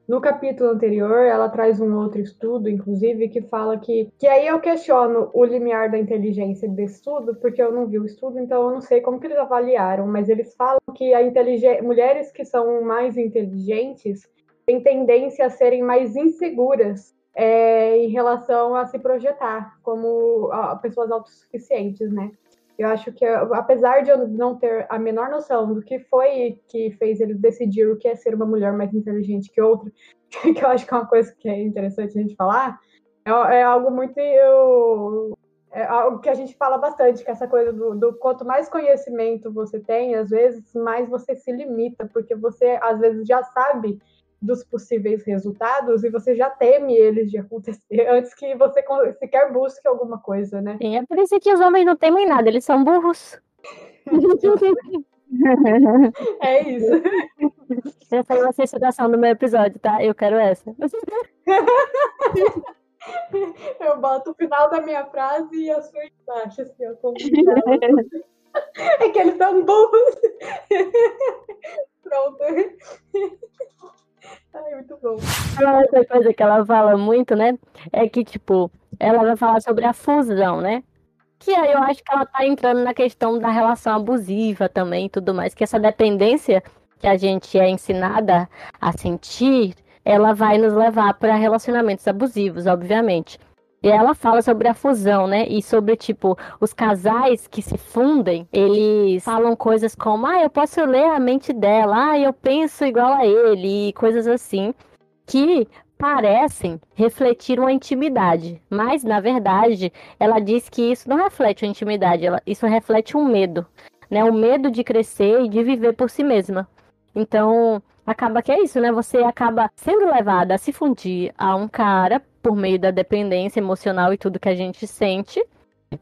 no capítulo anterior, ela traz um outro estudo, inclusive, que fala que. Que aí eu questiono o limiar da inteligência desse estudo, porque eu não vi o estudo, então eu não sei como que eles avaliaram, mas eles falam que a mulheres que são mais inteligentes têm tendência a serem mais inseguras é, em relação a se projetar como pessoas autossuficientes, né? Eu acho que, apesar de eu não ter a menor noção do que foi que fez eles decidir o que é ser uma mulher mais inteligente que outra, que eu acho que é uma coisa que é interessante a gente falar, é, é algo muito. Eu, é algo que a gente fala bastante, que essa coisa do, do, quanto mais conhecimento você tem, às vezes, mais você se limita, porque você, às vezes, já sabe dos possíveis resultados e você já teme eles de acontecer antes que você sequer busque alguma coisa, né? Sim, é por isso que os homens não temem nada, eles são burros. é isso. Essa é a censuração do meu episódio, tá? Eu quero essa. Eu boto o final da minha frase e a sua embaixo, assim, ó, como É que eles são burros. Pronto. Ai, muito bom. Outra coisa que ela fala muito, né? É que, tipo, ela vai falar sobre a fusão, né? Que aí eu acho que ela tá entrando na questão da relação abusiva também e tudo mais. Que essa dependência que a gente é ensinada a sentir, ela vai nos levar para relacionamentos abusivos, obviamente. E ela fala sobre a fusão, né? E sobre, tipo, os casais que se fundem, eles falam coisas como, ah, eu posso ler a mente dela, ah, eu penso igual a ele, e coisas assim, que parecem refletir uma intimidade. Mas, na verdade, ela diz que isso não reflete uma intimidade, ela, isso reflete um medo, né? O medo de crescer e de viver por si mesma. Então, acaba que é isso, né? Você acaba sendo levada a se fundir a um cara por meio da dependência emocional e tudo que a gente sente.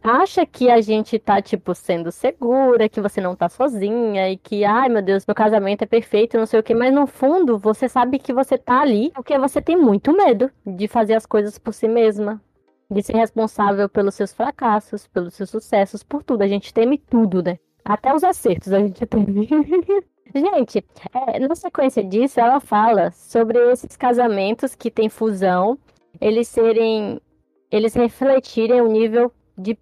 Acha que a gente tá, tipo, sendo segura, que você não tá sozinha e que, ai meu Deus, meu casamento é perfeito, não sei o que, mas no fundo você sabe que você tá ali porque você tem muito medo de fazer as coisas por si mesma, de ser responsável pelos seus fracassos, pelos seus sucessos, por tudo. A gente teme tudo, né? Até os acertos a gente teme. Gente, é, na sequência disso, ela fala sobre esses casamentos que tem fusão eles serem. Eles refletirem o nível de,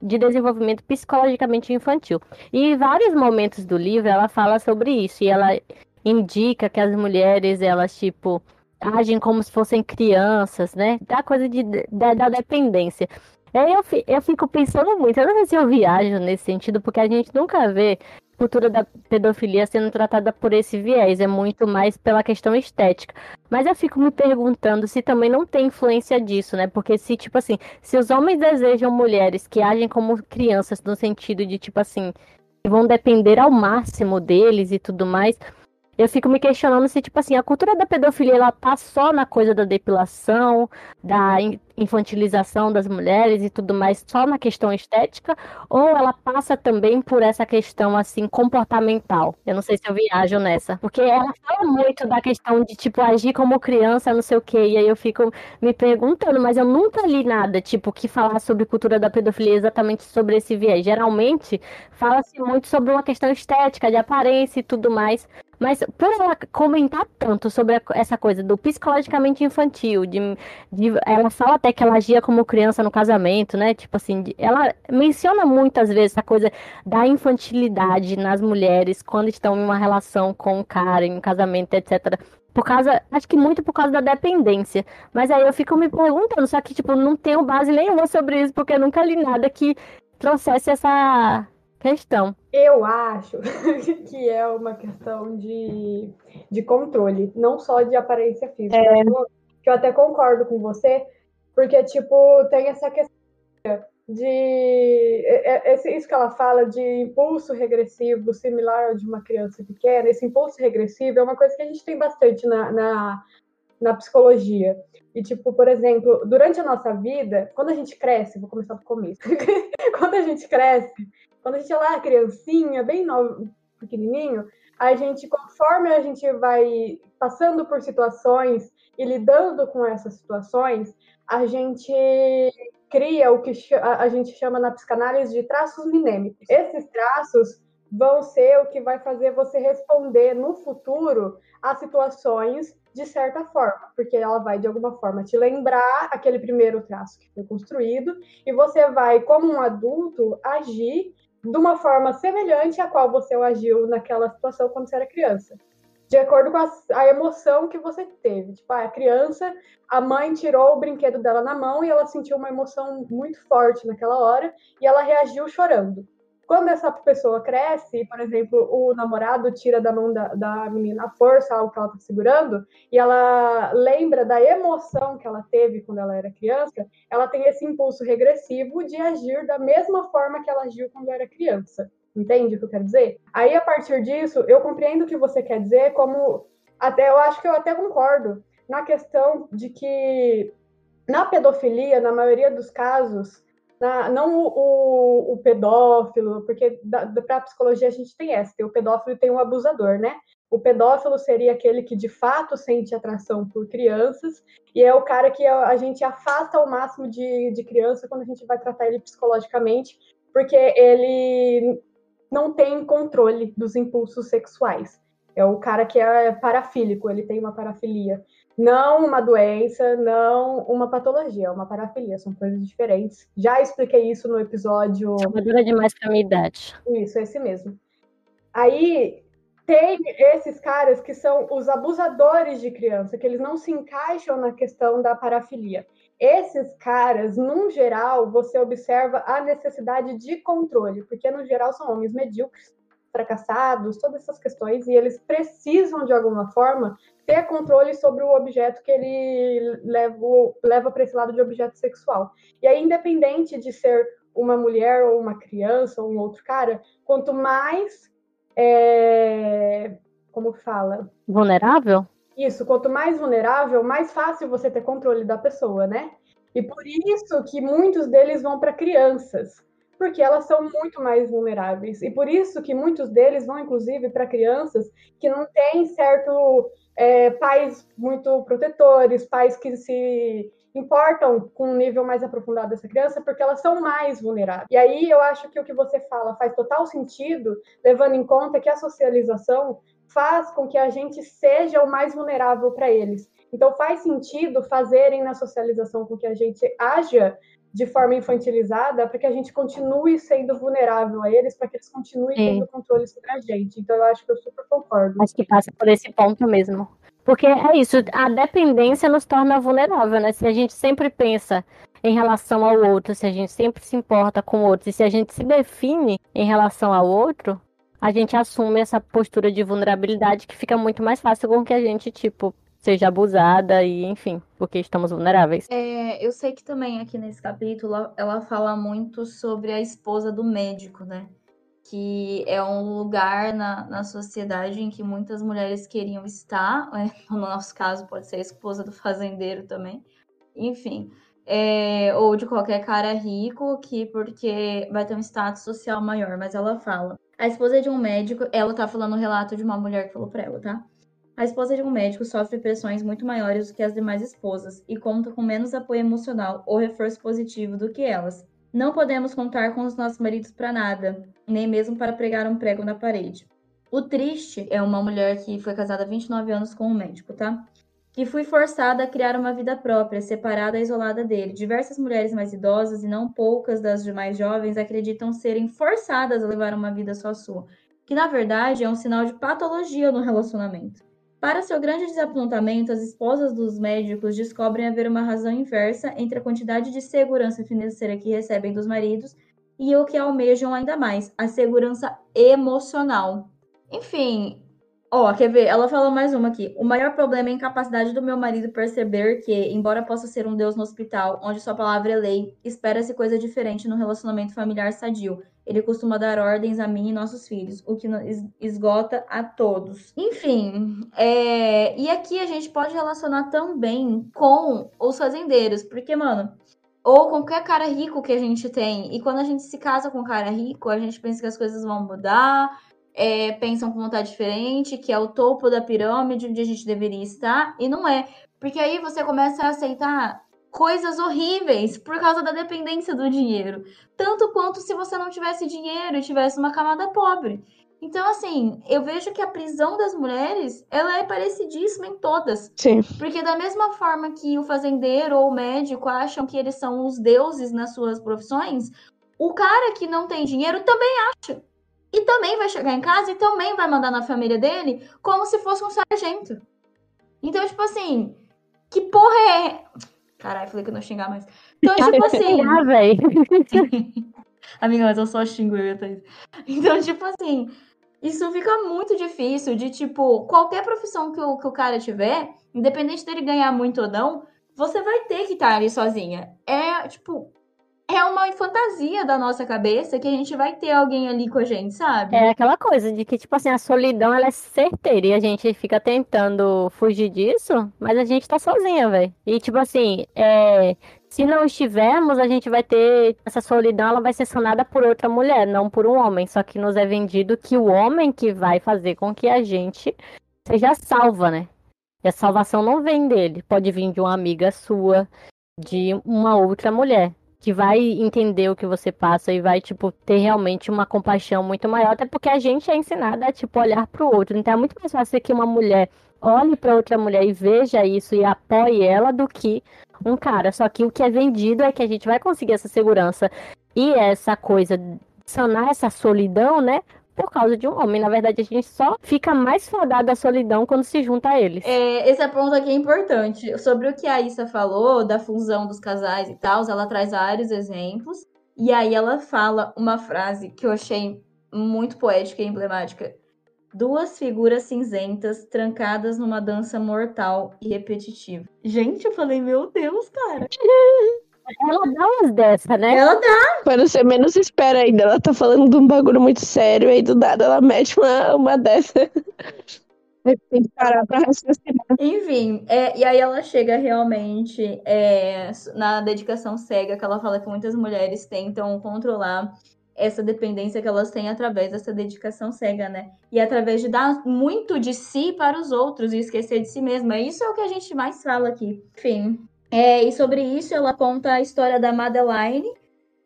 de desenvolvimento psicologicamente infantil. E em vários momentos do livro ela fala sobre isso. E ela indica que as mulheres, elas, tipo, agem como se fossem crianças, né? Da coisa de, da, da dependência. Aí eu, eu fico pensando muito, eu não sei se eu viajo nesse sentido, porque a gente nunca vê cultura da pedofilia sendo tratada por esse viés, é muito mais pela questão estética. Mas eu fico me perguntando se também não tem influência disso, né? Porque se, tipo assim, se os homens desejam mulheres que agem como crianças, no sentido de, tipo assim, vão depender ao máximo deles e tudo mais, eu fico me questionando se, tipo assim, a cultura da pedofilia, ela tá só na coisa da depilação, da infantilização das mulheres e tudo mais só na questão estética, ou ela passa também por essa questão assim comportamental. Eu não sei se eu viajo nessa, porque ela fala muito da questão de tipo agir como criança, não sei o quê, e aí eu fico me perguntando, mas eu nunca li nada tipo que falar sobre cultura da pedofilia exatamente sobre esse viés. Geralmente fala-se muito sobre uma questão estética, de aparência e tudo mais. Mas por ela comentar tanto sobre essa coisa do psicologicamente infantil, de, de, ela fala até que ela agia como criança no casamento, né? Tipo assim, ela menciona muitas vezes essa coisa da infantilidade nas mulheres quando estão em uma relação com um cara, em um casamento, etc. Por causa, acho que muito por causa da dependência. Mas aí eu fico me perguntando, só que, tipo, não tenho base nenhuma sobre isso, porque eu nunca li nada que trouxesse essa questão. Eu acho que é uma questão de, de controle, não só de aparência física. É. Que eu até concordo com você, porque, tipo, tem essa questão de. É, é, isso que ela fala de impulso regressivo similar ao de uma criança pequena, esse impulso regressivo é uma coisa que a gente tem bastante na, na, na psicologia. E, tipo, por exemplo, durante a nossa vida, quando a gente cresce, vou começar do começo. quando a gente cresce, quando a gente é lá criancinha, bem novo, pequenininho, a gente, conforme a gente vai passando por situações e lidando com essas situações, a gente cria o que a gente chama na psicanálise de traços minêmicos. Esses traços vão ser o que vai fazer você responder no futuro a situações de certa forma, porque ela vai de alguma forma te lembrar aquele primeiro traço que foi construído e você vai, como um adulto, agir de uma forma semelhante à qual você agiu naquela situação quando você era criança. De acordo com a, a emoção que você teve. Tipo, ah, a criança, a mãe tirou o brinquedo dela na mão e ela sentiu uma emoção muito forte naquela hora e ela reagiu chorando. Quando essa pessoa cresce, por exemplo, o namorado tira da mão da, da menina a força, algo que ela está segurando, e ela lembra da emoção que ela teve quando ela era criança, ela tem esse impulso regressivo de agir da mesma forma que ela agiu quando era criança. Entende o que eu quero dizer? Aí, a partir disso, eu compreendo o que você quer dizer, como até eu acho que eu até concordo na questão de que na pedofilia, na maioria dos casos, na, não o, o, pedófilo, porque para a psicologia a gente tem essa, tem o pedófilo e tem o abusador, né? O pedófilo seria aquele que de fato sente atração por crianças, e é o cara que a, a gente afasta ao máximo de, de criança quando a gente vai tratar ele psicologicamente, porque ele não tem controle dos impulsos sexuais. É o cara que é parafílico, ele tem uma parafilia. Não uma doença, não uma patologia, é uma parafilia, são coisas diferentes. Já expliquei isso no episódio. Dura demais pra minha idade. Isso, esse mesmo. Aí tem esses caras que são os abusadores de criança, que eles não se encaixam na questão da parafilia. Esses caras, num geral, você observa a necessidade de controle, porque no geral são homens medíocres fracassados, todas essas questões, e eles precisam, de alguma forma, ter controle sobre o objeto que ele leva, leva para esse lado de objeto sexual. E aí, independente de ser uma mulher ou uma criança ou um outro cara, quanto mais. É, como fala? Vulnerável? Isso, quanto mais vulnerável, mais fácil você ter controle da pessoa, né? E por isso que muitos deles vão para crianças, porque elas são muito mais vulneráveis. E por isso que muitos deles vão, inclusive, para crianças que não têm certo é, pais muito protetores, pais que se importam com um nível mais aprofundado dessa criança, porque elas são mais vulneráveis. E aí eu acho que o que você fala faz total sentido, levando em conta que a socialização faz com que a gente seja o mais vulnerável para eles. Então faz sentido fazerem na socialização com que a gente haja de forma infantilizada para que a gente continue sendo vulnerável a eles, para que eles continuem Sim. tendo controle sobre a gente. Então eu acho que eu super concordo. Acho que passa por esse ponto mesmo. Porque é isso, a dependência nos torna vulnerável, né? Se a gente sempre pensa em relação ao outro, se a gente sempre se importa com o outro, e se a gente se define em relação ao outro, a gente assume essa postura de vulnerabilidade que fica muito mais fácil com que a gente, tipo, seja abusada e, enfim, porque estamos vulneráveis. É, eu sei que também aqui nesse capítulo ela fala muito sobre a esposa do médico, né? Que é um lugar na, na sociedade em que muitas mulheres queriam estar. É, no nosso caso, pode ser a esposa do fazendeiro também. Enfim, é, ou de qualquer cara rico, que porque vai ter um status social maior, mas ela fala. A esposa de um médico, ela tá falando o relato de uma mulher que falou pra ela, tá? A esposa de um médico sofre pressões muito maiores do que as demais esposas e conta com menos apoio emocional ou reforço positivo do que elas. Não podemos contar com os nossos maridos para nada, nem mesmo para pregar um prego na parede. O triste é uma mulher que foi casada há 29 anos com um médico, tá? Que foi forçada a criar uma vida própria, separada e isolada dele. Diversas mulheres mais idosas e não poucas das mais jovens acreditam serem forçadas a levar uma vida só sua, que na verdade é um sinal de patologia no relacionamento. Para seu grande desapontamento, as esposas dos médicos descobrem haver uma razão inversa entre a quantidade de segurança financeira que recebem dos maridos e o que almejam ainda mais, a segurança emocional. Enfim, ó, quer ver? Ela falou mais uma aqui. O maior problema é a incapacidade do meu marido perceber que, embora possa ser um Deus no hospital, onde sua palavra é lei, espera-se coisa diferente no relacionamento familiar sadio ele costuma dar ordens a mim e nossos filhos, o que esgota a todos. Enfim, é... e aqui a gente pode relacionar também com os fazendeiros, porque, mano, ou qualquer cara rico que a gente tem. E quando a gente se casa com um cara rico, a gente pensa que as coisas vão mudar, é, pensam com vontade diferente, que é o topo da pirâmide onde a gente deveria estar, e não é. Porque aí você começa a aceitar coisas horríveis por causa da dependência do dinheiro. Tanto quanto se você não tivesse dinheiro e tivesse uma camada pobre. Então, assim, eu vejo que a prisão das mulheres, ela é parecidíssima em todas. Sim. Porque da mesma forma que o fazendeiro ou o médico acham que eles são os deuses nas suas profissões, o cara que não tem dinheiro também acha. E também vai chegar em casa e também vai mandar na família dele como se fosse um sargento. Então, tipo assim, que porra é. Caralho, falei que eu não xingar mais. Então, tipo assim. Ah, velho. Amiga, mas eu só xingo eu e Thaís. Então, tipo assim, isso fica muito difícil de, tipo, qualquer profissão que o, que o cara tiver, independente dele ganhar muito ou não, você vai ter que estar ali sozinha. É, tipo, é uma fantasia da nossa cabeça que a gente vai ter alguém ali com a gente, sabe? É aquela coisa de que, tipo assim, a solidão ela é certeira e a gente fica tentando fugir disso, mas a gente tá sozinha, velho. E, tipo assim, é, se não estivermos, a gente vai ter. Essa solidão ela vai ser sanada por outra mulher, não por um homem. Só que nos é vendido que o homem que vai fazer com que a gente seja salva, né? E a salvação não vem dele, pode vir de uma amiga sua, de uma outra mulher que vai entender o que você passa e vai, tipo, ter realmente uma compaixão muito maior, até porque a gente é ensinada a, tipo, olhar para o outro. Então é muito mais fácil que uma mulher olhe para outra mulher e veja isso e apoie ela do que um cara. Só que o que é vendido é que a gente vai conseguir essa segurança e essa coisa, sanar essa solidão, né? Por causa de um homem. Na verdade, a gente só fica mais fodado da solidão quando se junta a eles. É, esse é ponto aqui é importante. Sobre o que a Issa falou, da fusão dos casais e tal, ela traz vários exemplos. E aí ela fala uma frase que eu achei muito poética e emblemática. Duas figuras cinzentas trancadas numa dança mortal e repetitiva. Gente, eu falei, meu Deus, cara. Ela dá umas dessas, né? Ela dá. Quando você menos espera ainda, ela tá falando de um bagulho muito sério, aí do nada ela mete uma, uma dessa. Tem que parar pra raciocinar. Enfim, é, e aí ela chega realmente é, na dedicação cega, que ela fala que muitas mulheres tentam controlar essa dependência que elas têm através dessa dedicação cega, né? E através de dar muito de si para os outros e esquecer de si mesma. Isso é o que a gente mais fala aqui. Enfim, é, e sobre isso, ela conta a história da Madeline,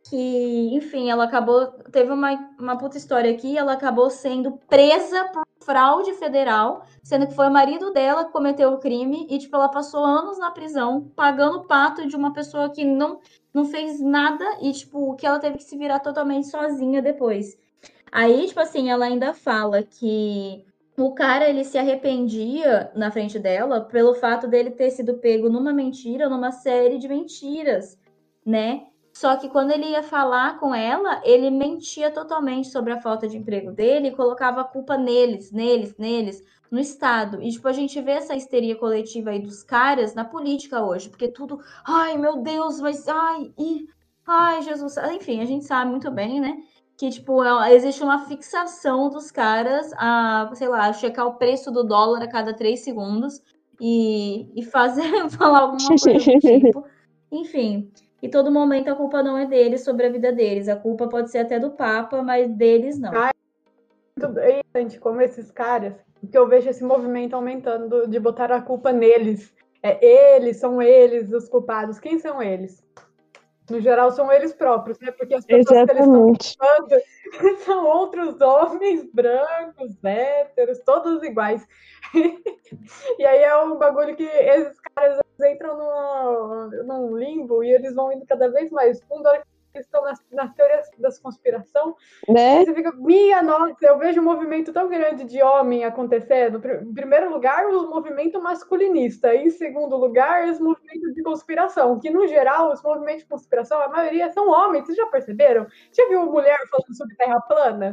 que, enfim, ela acabou. Teve uma, uma puta história aqui, ela acabou sendo presa por fraude federal, sendo que foi o marido dela que cometeu o crime, e, tipo, ela passou anos na prisão, pagando o pato de uma pessoa que não, não fez nada, e, tipo, que ela teve que se virar totalmente sozinha depois. Aí, tipo assim, ela ainda fala que o cara ele se arrependia na frente dela pelo fato dele ter sido pego numa mentira, numa série de mentiras, né? Só que quando ele ia falar com ela, ele mentia totalmente sobre a falta de emprego dele e colocava a culpa neles, neles, neles, no Estado. E, tipo, a gente vê essa histeria coletiva aí dos caras na política hoje, porque tudo, ai, meu Deus, mas, ai, e, ai, Jesus, enfim, a gente sabe muito bem, né? Que, tipo, é existe uma fixação dos caras a, sei lá, checar o preço do dólar a cada três segundos e, e fazer, falar alguma coisa do tipo. Enfim, e todo momento a culpa não é deles sobre a vida deles. A culpa pode ser até do Papa, mas deles não. Ah, Muito bem, gente, como esses caras, porque eu vejo esse movimento aumentando de botar a culpa neles. É eles, são eles os culpados. Quem são eles? No geral, são eles próprios, né? Porque as pessoas que eles estão Exatamente. culpando são outros homens brancos, héteros, todos iguais. e aí é um bagulho que esses caras entram num, num limbo e eles vão indo cada vez mais fundo. A hora que eles estão nas, nas teorias das conspiração, Né? você fica, minha nossa, eu vejo um movimento tão grande de homem acontecendo. Em primeiro lugar, o movimento masculinista. Em segundo lugar, os movimentos de conspiração. Que, no geral, os movimentos de conspiração, a maioria são homens. Vocês já perceberam? Já viu mulher falando sobre terra plana?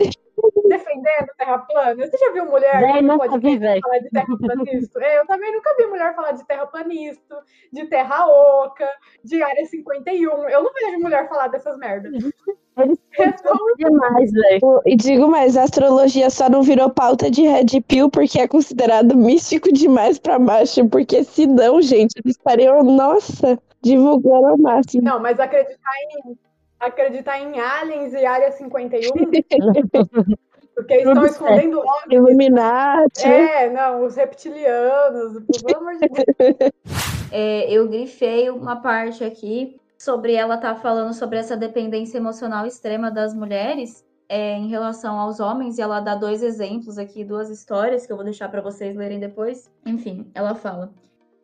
Defendendo terra plana? Você já viu mulher no nunca vi, falar de terraplanista? É, eu também nunca vi mulher falar de terraplanista, de terra oca, de área 51. Eu não vejo mulher falar dessas merdas. Eles É só demais, velho. E digo mais, a astrologia só não virou pauta de Red Pill porque é considerado místico demais pra macho. Porque se não, gente, eles estariam, nossa, divulgando ao máximo. Não, mas acreditar em acreditar em aliens e área 51, porque eles estão escondendo homens. Illuminati. É, não, os reptilianos, pelo amor de Deus. É, eu grifei uma parte aqui sobre ela estar falando sobre essa dependência emocional extrema das mulheres é, em relação aos homens, e ela dá dois exemplos aqui, duas histórias que eu vou deixar para vocês lerem depois. Enfim, ela fala.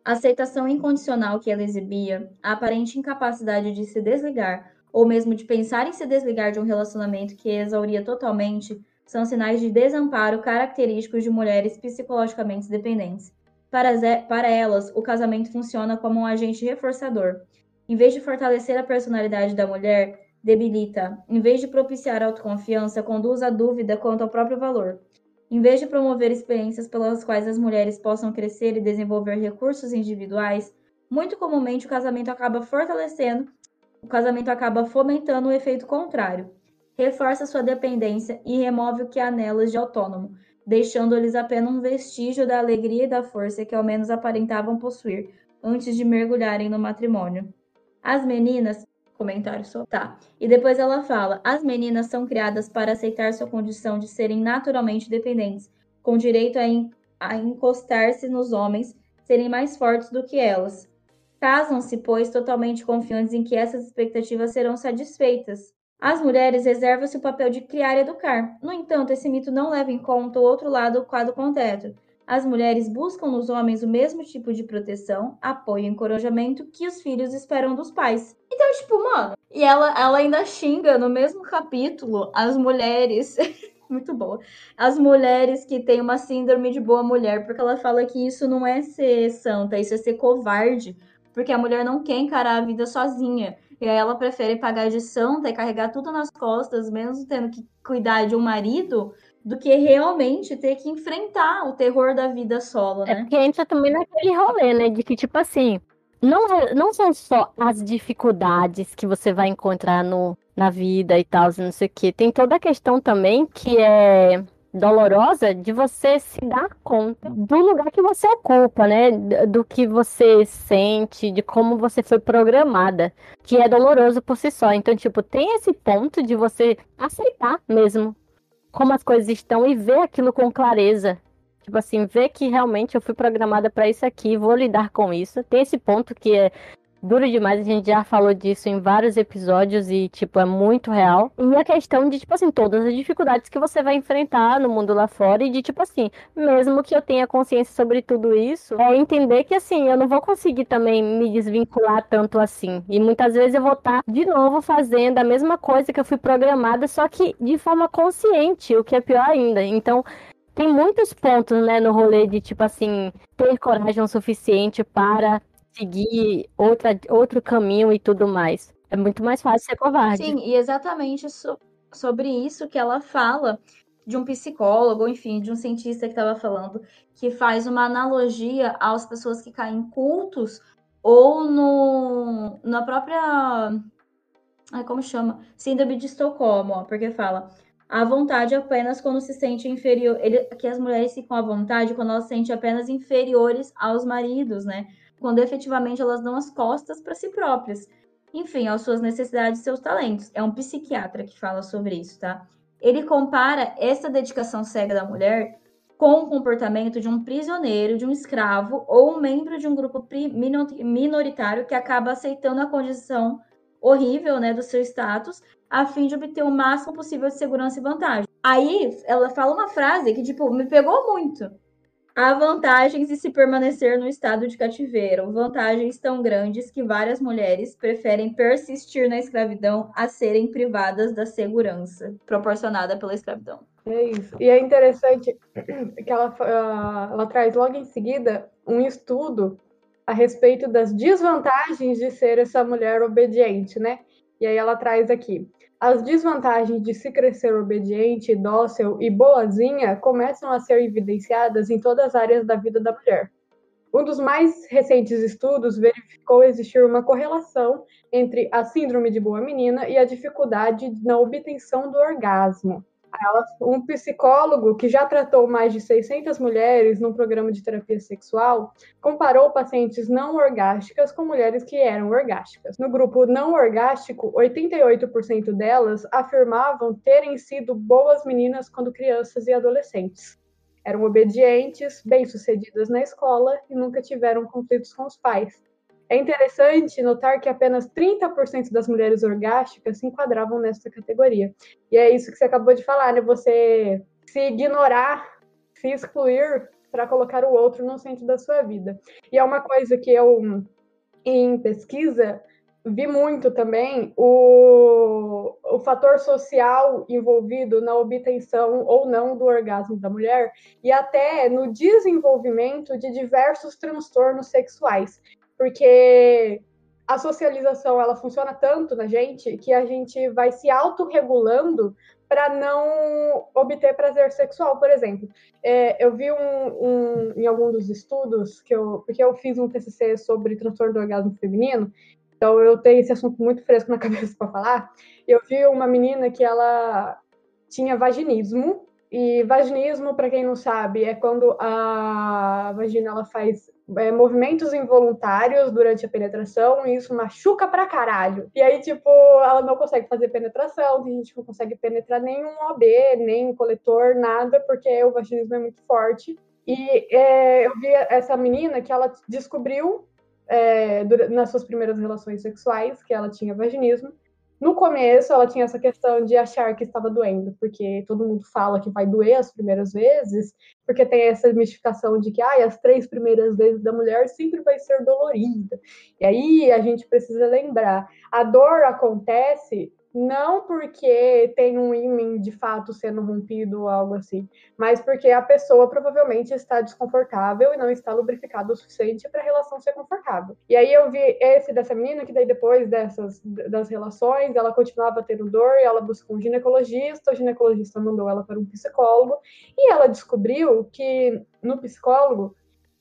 A aceitação incondicional que ela exibia, a aparente incapacidade de se desligar, ou mesmo de pensar em se desligar de um relacionamento que exauria totalmente, são sinais de desamparo característicos de mulheres psicologicamente dependentes. Para, para elas, o casamento funciona como um agente reforçador. Em vez de fortalecer a personalidade da mulher, debilita. Em vez de propiciar autoconfiança, conduz à dúvida quanto ao próprio valor. Em vez de promover experiências pelas quais as mulheres possam crescer e desenvolver recursos individuais, muito comumente o casamento acaba fortalecendo, o casamento acaba fomentando o efeito contrário. Reforça sua dependência e remove o que há nelas de autônomo, deixando-lhes apenas um vestígio da alegria e da força que ao menos aparentavam possuir antes de mergulharem no matrimônio. As meninas. Comentário só. Tá. E depois ela fala: as meninas são criadas para aceitar sua condição de serem naturalmente dependentes, com direito a, en- a encostar-se nos homens, serem mais fortes do que elas. Casam-se, pois, totalmente confiantes em que essas expectativas serão satisfeitas. As mulheres reservam-se o papel de criar e educar. No entanto, esse mito não leva em conta o outro lado do quadro concreto. As mulheres buscam nos homens o mesmo tipo de proteção, apoio e encorajamento que os filhos esperam dos pais. Então, tipo, mano. E ela, ela ainda xinga no mesmo capítulo as mulheres. Muito boa. As mulheres que têm uma síndrome de boa mulher, porque ela fala que isso não é ser santa, isso é ser covarde. Porque a mulher não quer encarar a vida sozinha. E aí ela prefere pagar de santa e carregar tudo nas costas, mesmo tendo que cuidar de um marido, do que realmente ter que enfrentar o terror da vida solo, É né? porque entra também naquele rolê, né? De que, tipo assim, não, não são só as dificuldades que você vai encontrar no, na vida e tal, não sei o quê. Tem toda a questão também que é dolorosa de você se dar conta do lugar que você ocupa, né? Do que você sente, de como você foi programada, que é doloroso por si só. Então, tipo, tem esse ponto de você aceitar mesmo como as coisas estão e ver aquilo com clareza. Tipo assim, ver que realmente eu fui programada para isso aqui, vou lidar com isso. Tem esse ponto que é duro demais, a gente já falou disso em vários episódios e, tipo, é muito real. E a questão de, tipo assim, todas as dificuldades que você vai enfrentar no mundo lá fora e de, tipo assim, mesmo que eu tenha consciência sobre tudo isso, é entender que, assim, eu não vou conseguir também me desvincular tanto assim. E muitas vezes eu vou estar, de novo, fazendo a mesma coisa que eu fui programada, só que de forma consciente, o que é pior ainda. Então, tem muitos pontos, né, no rolê de, tipo assim, ter coragem o suficiente para seguir outra, outro caminho e tudo mais. É muito mais fácil ser covarde. Sim, e exatamente so- sobre isso que ela fala de um psicólogo, enfim, de um cientista que estava falando, que faz uma analogia às pessoas que caem em cultos ou no, na própria. Como chama? Síndrome de Estocolmo, ó, porque fala. A vontade apenas quando se sente inferior. Ele, que as mulheres ficam à vontade quando elas se sentem apenas inferiores aos maridos, né? Quando efetivamente elas dão as costas para si próprias. Enfim, às suas necessidades e seus talentos. É um psiquiatra que fala sobre isso, tá? Ele compara essa dedicação cega da mulher com o comportamento de um prisioneiro, de um escravo ou um membro de um grupo minoritário que acaba aceitando a condição horrível, né, do seu status, a fim de obter o máximo possível de segurança e vantagem. Aí ela fala uma frase que tipo me pegou muito. Há vantagens de se permanecer no estado de cativeiro, vantagens tão grandes que várias mulheres preferem persistir na escravidão a serem privadas da segurança proporcionada pela escravidão. É isso. E é interessante que ela, ah, ela traz logo em seguida um estudo a respeito das desvantagens de ser essa mulher obediente, né? E aí ela traz aqui. As desvantagens de se crescer obediente, dócil e boazinha começam a ser evidenciadas em todas as áreas da vida da mulher. Um dos mais recentes estudos verificou existir uma correlação entre a síndrome de boa menina e a dificuldade na obtenção do orgasmo. Um psicólogo que já tratou mais de 600 mulheres num programa de terapia sexual comparou pacientes não orgásticas com mulheres que eram orgásticas. No grupo não orgástico, 88% delas afirmavam terem sido boas meninas quando crianças e adolescentes. Eram obedientes, bem-sucedidas na escola e nunca tiveram conflitos com os pais. É interessante notar que apenas 30% das mulheres orgásticas se enquadravam nessa categoria. E é isso que você acabou de falar, né? Você se ignorar, se excluir para colocar o outro no centro da sua vida. E é uma coisa que eu, em pesquisa, vi muito também o, o fator social envolvido na obtenção ou não do orgasmo da mulher e até no desenvolvimento de diversos transtornos sexuais porque a socialização ela funciona tanto na gente que a gente vai se autorregulando para não obter prazer sexual, por exemplo. É, eu vi um, um, em algum dos estudos que eu, porque eu fiz um TCC sobre transtorno do orgasmo feminino, então eu tenho esse assunto muito fresco na cabeça para falar. Eu vi uma menina que ela tinha vaginismo e vaginismo, para quem não sabe, é quando a vagina ela faz é, movimentos involuntários durante a penetração e isso machuca pra caralho. E aí, tipo, ela não consegue fazer penetração, a gente não consegue penetrar nenhum OB, nem coletor, nada, porque o vaginismo é muito forte. E é, eu vi essa menina que ela descobriu é, nas suas primeiras relações sexuais que ela tinha vaginismo. No começo, ela tinha essa questão de achar que estava doendo, porque todo mundo fala que vai doer as primeiras vezes, porque tem essa mistificação de que ah, as três primeiras vezes da mulher sempre vai ser dolorida. E aí a gente precisa lembrar: a dor acontece não porque tem um ímã de fato sendo rompido ou algo assim, mas porque a pessoa provavelmente está desconfortável e não está lubrificada o suficiente para a relação ser confortável. E aí eu vi esse dessa menina que daí depois dessas das relações, ela continuava tendo dor e ela buscou um ginecologista, o ginecologista mandou ela para um psicólogo e ela descobriu que no psicólogo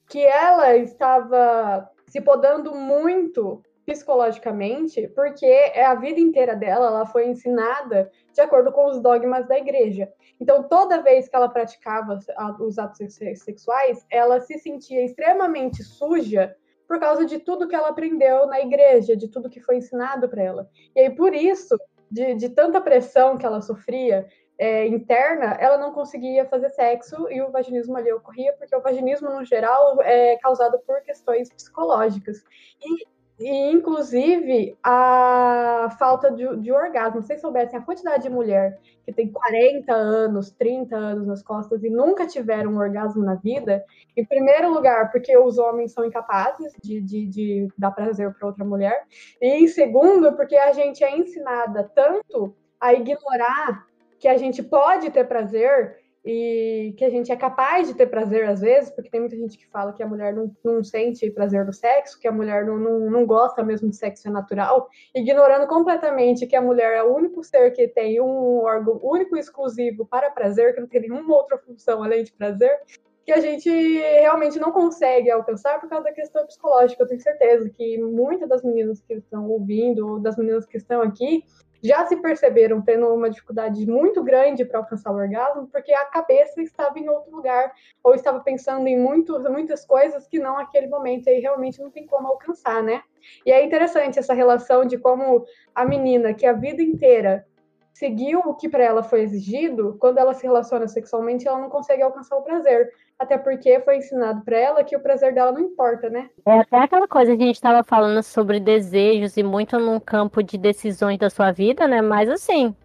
que ela estava se podando muito psicologicamente, porque é a vida inteira dela, ela foi ensinada de acordo com os dogmas da igreja. Então, toda vez que ela praticava os atos sexuais, ela se sentia extremamente suja por causa de tudo que ela aprendeu na igreja, de tudo que foi ensinado para ela. E aí, por isso, de, de tanta pressão que ela sofria, é, interna, ela não conseguia fazer sexo e o vaginismo ali ocorria, porque o vaginismo, no geral, é causado por questões psicológicas. E e, inclusive, a falta de, de orgasmo. Se vocês soubessem a quantidade de mulher que tem 40 anos, 30 anos nas costas e nunca tiveram um orgasmo na vida, em primeiro lugar, porque os homens são incapazes de, de, de dar prazer para outra mulher, e em segundo, porque a gente é ensinada tanto a ignorar que a gente pode ter prazer e que a gente é capaz de ter prazer às vezes, porque tem muita gente que fala que a mulher não, não sente prazer do sexo, que a mulher não, não, não gosta mesmo de sexo natural, ignorando completamente que a mulher é o único ser que tem um órgão único e exclusivo para prazer, que não tem nenhuma outra função além de prazer, que a gente realmente não consegue alcançar por causa da questão psicológica. Eu tenho certeza que muitas das meninas que estão ouvindo, ou das meninas que estão aqui, já se perceberam tendo uma dificuldade muito grande para alcançar o orgasmo, porque a cabeça estava em outro lugar, ou estava pensando em muito, muitas coisas que não naquele momento, aí realmente não tem como alcançar, né? E é interessante essa relação de como a menina que a vida inteira seguiu o que para ela foi exigido, quando ela se relaciona sexualmente, ela não consegue alcançar o prazer. Até porque foi ensinado para ela que o prazer dela não importa, né? É até aquela coisa que a gente estava falando sobre desejos e muito num campo de decisões da sua vida, né? Mas assim,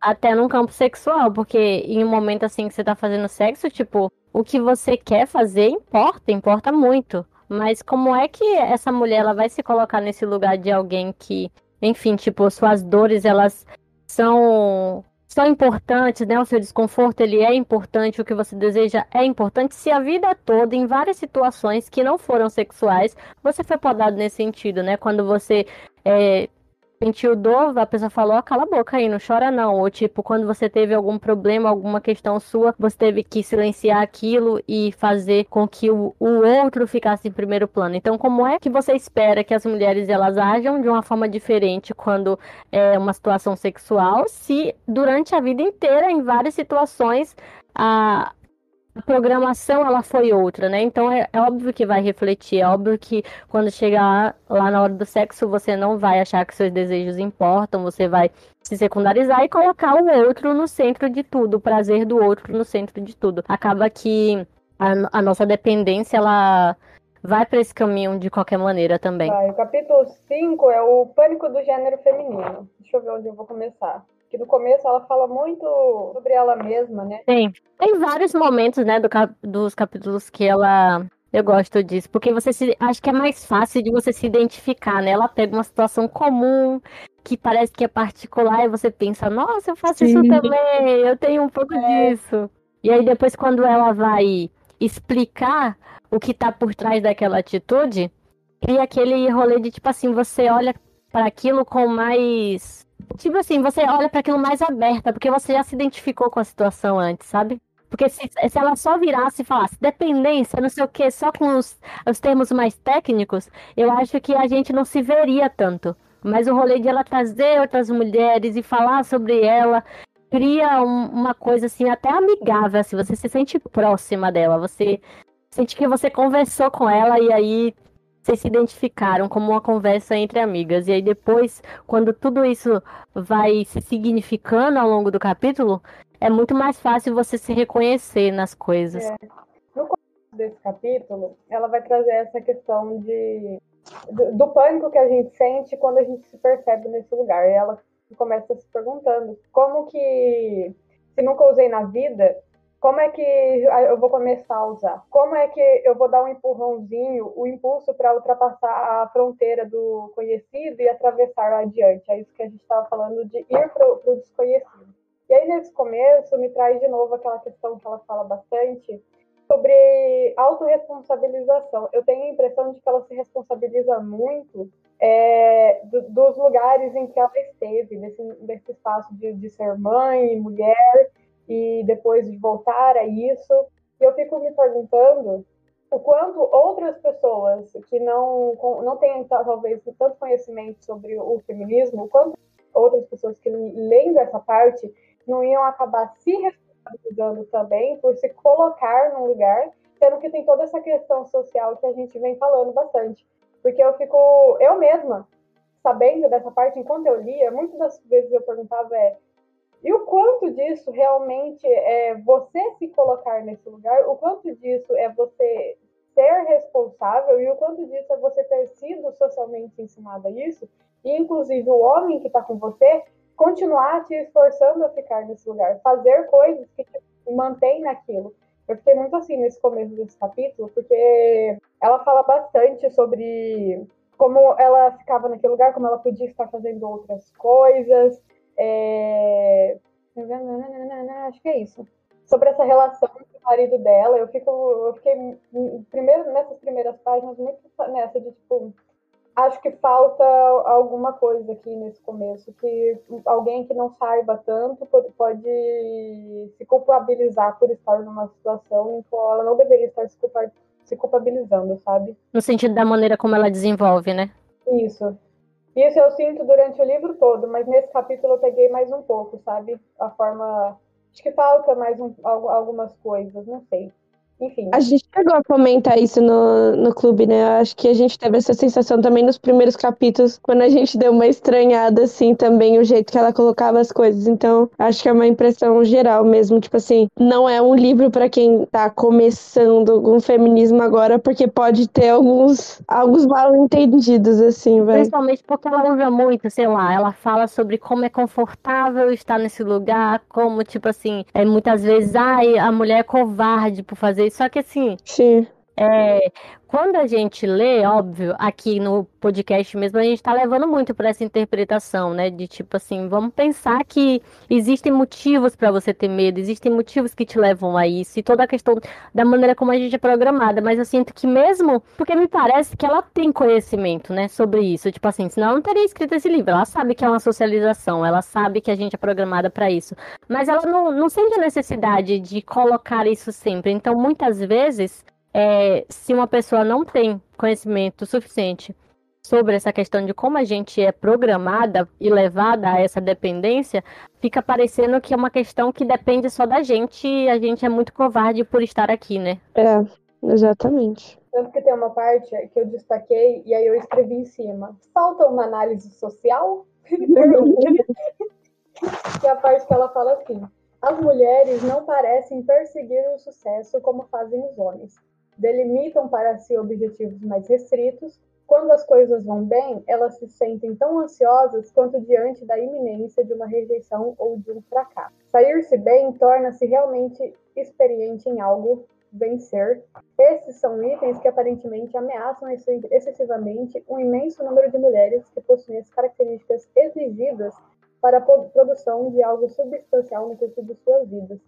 até num campo sexual, porque em um momento assim que você tá fazendo sexo, tipo, o que você quer fazer importa, importa muito. Mas como é que essa mulher ela vai se colocar nesse lugar de alguém que, enfim, tipo, suas dores elas são são importantes, né? O seu desconforto ele é importante, o que você deseja é importante. Se a vida toda, em várias situações que não foram sexuais, você foi podado nesse sentido, né? Quando você é, sentiu dor, a pessoa falou, cala a boca aí, não chora não. Ou tipo, quando você teve algum problema, alguma questão sua, você teve que silenciar aquilo e fazer com que o, o outro ficasse em primeiro plano. Então, como é que você espera que as mulheres elas ajam de uma forma diferente quando é uma situação sexual, se durante a vida inteira, em várias situações, a, a programação ela foi outra, né? Então é, é, óbvio que vai refletir, é óbvio que quando chegar lá na hora do sexo você não vai achar que seus desejos importam, você vai se secundarizar e colocar o outro no centro de tudo, o prazer do outro no centro de tudo. Acaba que a, a nossa dependência ela vai para esse caminho de qualquer maneira também. Vai, o capítulo 5 é o pânico do gênero feminino. Deixa eu ver onde eu vou começar que no começo ela fala muito sobre ela mesma, né? Sim. Tem vários momentos, né, do cap dos capítulos que ela. Eu gosto disso, porque você se. Acho que é mais fácil de você se identificar, né? Ela pega uma situação comum, que parece que é particular, e você pensa, nossa, eu faço Sim. isso também, eu tenho um pouco é. disso. E aí depois, quando ela vai explicar o que tá por trás daquela atitude, cria aquele rolê de tipo assim, você olha para aquilo com mais Tipo assim, você olha para aquilo mais aberta, porque você já se identificou com a situação antes, sabe? Porque se, se ela só virasse e falasse dependência, não sei o que, só com os, os termos mais técnicos, eu acho que a gente não se veria tanto. Mas o rolê de ela trazer outras mulheres e falar sobre ela cria um, uma coisa assim até amigável, assim, você se sente próxima dela, você sente que você conversou com ela e aí vocês se identificaram como uma conversa entre amigas. E aí depois, quando tudo isso vai se significando ao longo do capítulo, é muito mais fácil você se reconhecer nas coisas. É. No começo desse capítulo, ela vai trazer essa questão de do, do, pânico que a gente sente quando a gente se percebe nesse lugar. E ela começa se perguntando como que se nunca usei na vida, como é que eu vou começar a usar? Como é que eu vou dar um empurrãozinho, o um impulso para ultrapassar a fronteira do conhecido e atravessar adiante? É isso que a gente estava falando de ir para o desconhecido. E aí, nesse começo, me traz de novo aquela questão que ela fala bastante sobre autorresponsabilização. Eu tenho a impressão de que ela se responsabiliza muito é, do, dos lugares em que ela esteve, desse, desse espaço de, de ser mãe, mulher, e depois de voltar a isso. Eu fico me perguntando o quanto outras pessoas que não, não têm talvez tanto conhecimento sobre o feminismo, o quanto outras pessoas que leem essa parte não iam acabar se responsabilizando também por se colocar num lugar, sendo que tem toda essa questão social que a gente vem falando bastante. Porque eu fico, eu mesma, sabendo dessa parte, enquanto eu lia, muitas das vezes eu perguntava é, e o quanto disso realmente é você se colocar nesse lugar, o quanto disso é você ser responsável? E o quanto disso é você ter sido socialmente ensinado a isso, e inclusive o homem que está com você continuar te esforçando a ficar nesse lugar, fazer coisas que te mantém naquilo. Eu fiquei muito assim nesse começo desse capítulo, porque ela fala bastante sobre como ela ficava naquele lugar, como ela podia estar fazendo outras coisas, é... Acho que é isso. Sobre essa relação com o marido dela, eu fico, eu fiquei primeiro nessas primeiras páginas muito nessa de tipo, acho que falta alguma coisa aqui nesse começo, que alguém que não saiba tanto pode, pode se culpabilizar por estar numa situação em que ela não deveria estar se, se culpabilizando, sabe? No sentido da maneira como ela desenvolve, né? Isso. Isso eu sinto durante o livro todo, mas nesse capítulo eu peguei mais um pouco, sabe? A forma. Acho que falta mais um, algumas coisas, não sei. Enfim. A gente chegou a comentar isso no, no clube, né? Acho que a gente teve essa sensação também nos primeiros capítulos, quando a gente deu uma estranhada, assim, também o jeito que ela colocava as coisas. Então, acho que é uma impressão geral mesmo. Tipo assim, não é um livro para quem tá começando com feminismo agora, porque pode ter alguns, alguns mal entendidos, assim, vai. Principalmente porque ela usa muito, sei lá, ela fala sobre como é confortável estar nesse lugar, como, tipo assim, é, muitas vezes, ai, a mulher é covarde por fazer só que assim. Sim. É, quando a gente lê, óbvio, aqui no podcast mesmo, a gente está levando muito para essa interpretação, né? De tipo assim, vamos pensar que existem motivos para você ter medo, existem motivos que te levam a isso, e toda a questão da maneira como a gente é programada. Mas eu sinto que mesmo, porque me parece que ela tem conhecimento, né, sobre isso. Tipo assim, senão ela não teria escrito esse livro. Ela sabe que é uma socialização, ela sabe que a gente é programada para isso. Mas ela não, não sente a necessidade de colocar isso sempre. Então, muitas vezes é, se uma pessoa não tem conhecimento suficiente sobre essa questão de como a gente é programada e levada a essa dependência, fica parecendo que é uma questão que depende só da gente e a gente é muito covarde por estar aqui, né? É, exatamente. Tanto que tem uma parte que eu destaquei e aí eu escrevi em cima. Falta uma análise social? que é a parte que ela fala assim. As mulheres não parecem perseguir o sucesso como fazem os homens delimitam para si objetivos mais restritos. Quando as coisas vão bem, elas se sentem tão ansiosas quanto diante da iminência de uma rejeição ou de um fracasso. Sair-se bem torna-se realmente experiente em algo, vencer. Esses são itens que aparentemente ameaçam excessivamente um imenso número de mulheres que possuem as características exigidas para a produção de algo substancial no curso de suas vidas.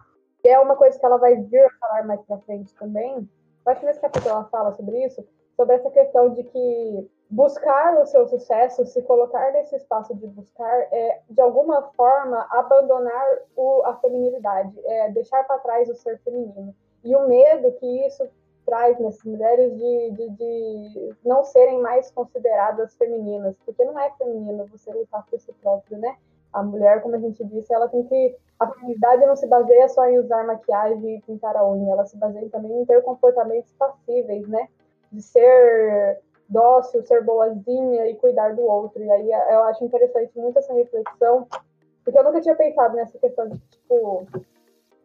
E é uma coisa que ela vai vir a falar mais para frente também, acho que nesse capítulo ela fala sobre isso, sobre essa questão de que buscar o seu sucesso, se colocar nesse espaço de buscar, é de alguma forma abandonar o, a feminilidade, é deixar para trás o ser feminino. E o medo que isso traz nessas mulheres de, de, de, não serem mais consideradas femininas, porque não é feminino você lutar por si próprio, né? A mulher, como a gente disse, ela tem que a feminilidade não se baseia só em usar maquiagem e pintar a unha, ela se baseia também em ter comportamentos passíveis, né? De ser dócil, ser boazinha e cuidar do outro. E aí eu acho interessante muito essa reflexão, porque eu nunca tinha pensado nessa questão de, tipo,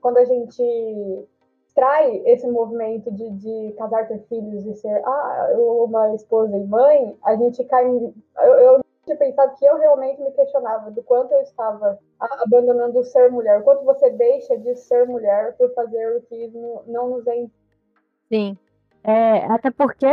quando a gente trai esse movimento de, de casar, ter filhos e ser ah, uma esposa e mãe, a gente cai. Eu, eu tinha pensado que eu realmente me questionava do quanto eu estava abandonando o ser mulher, o quanto você deixa de ser mulher por fazer o que não nos é. Sim. É, até porque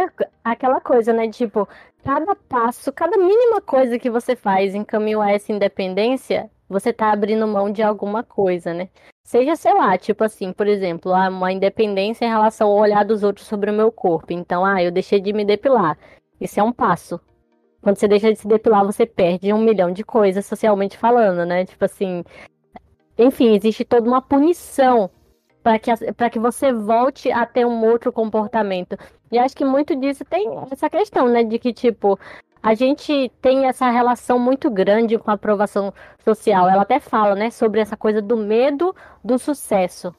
aquela coisa, né? Tipo, cada passo, cada mínima coisa que você faz em caminho a essa independência, você tá abrindo mão de alguma coisa, né? Seja, sei lá, tipo assim, por exemplo, ah, uma independência em relação ao olhar dos outros sobre o meu corpo. Então, ah, eu deixei de me depilar. Isso é um passo. Quando você deixa de se depilar, você perde um milhão de coisas socialmente falando, né? Tipo assim. Enfim, existe toda uma punição para que, que você volte a ter um outro comportamento. E acho que muito disso tem essa questão, né? De que, tipo, a gente tem essa relação muito grande com a aprovação social. Ela até fala, né, sobre essa coisa do medo do sucesso.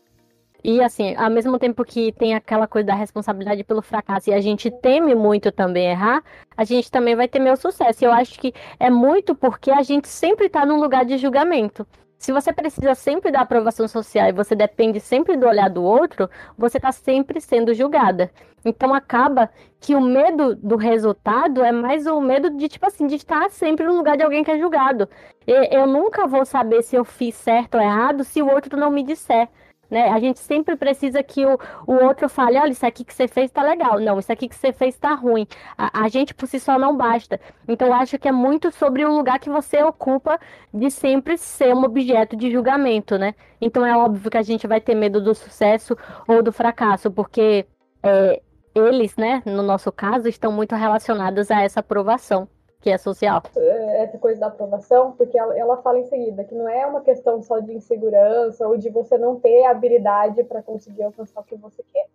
E assim, ao mesmo tempo que tem aquela coisa da responsabilidade pelo fracasso e a gente teme muito também errar, a gente também vai temer o sucesso. E eu acho que é muito porque a gente sempre está num lugar de julgamento. Se você precisa sempre da aprovação social e você depende sempre do olhar do outro, você está sempre sendo julgada. Então acaba que o medo do resultado é mais o medo de, tipo assim, de estar sempre no lugar de alguém que é julgado. Eu nunca vou saber se eu fiz certo ou errado se o outro não me disser. Né? A gente sempre precisa que o, o outro fale, olha, isso aqui que você fez tá legal. Não, isso aqui que você fez tá ruim. A, a gente por si só não basta. Então eu acho que é muito sobre o lugar que você ocupa de sempre ser um objeto de julgamento, né? Então é óbvio que a gente vai ter medo do sucesso ou do fracasso, porque é, eles, né, no nosso caso, estão muito relacionados a essa aprovação que é social. É, essa coisa da aprovação, porque ela, ela fala em seguida que não é uma questão só de insegurança ou de você não ter habilidade para conseguir alcançar o que você quer.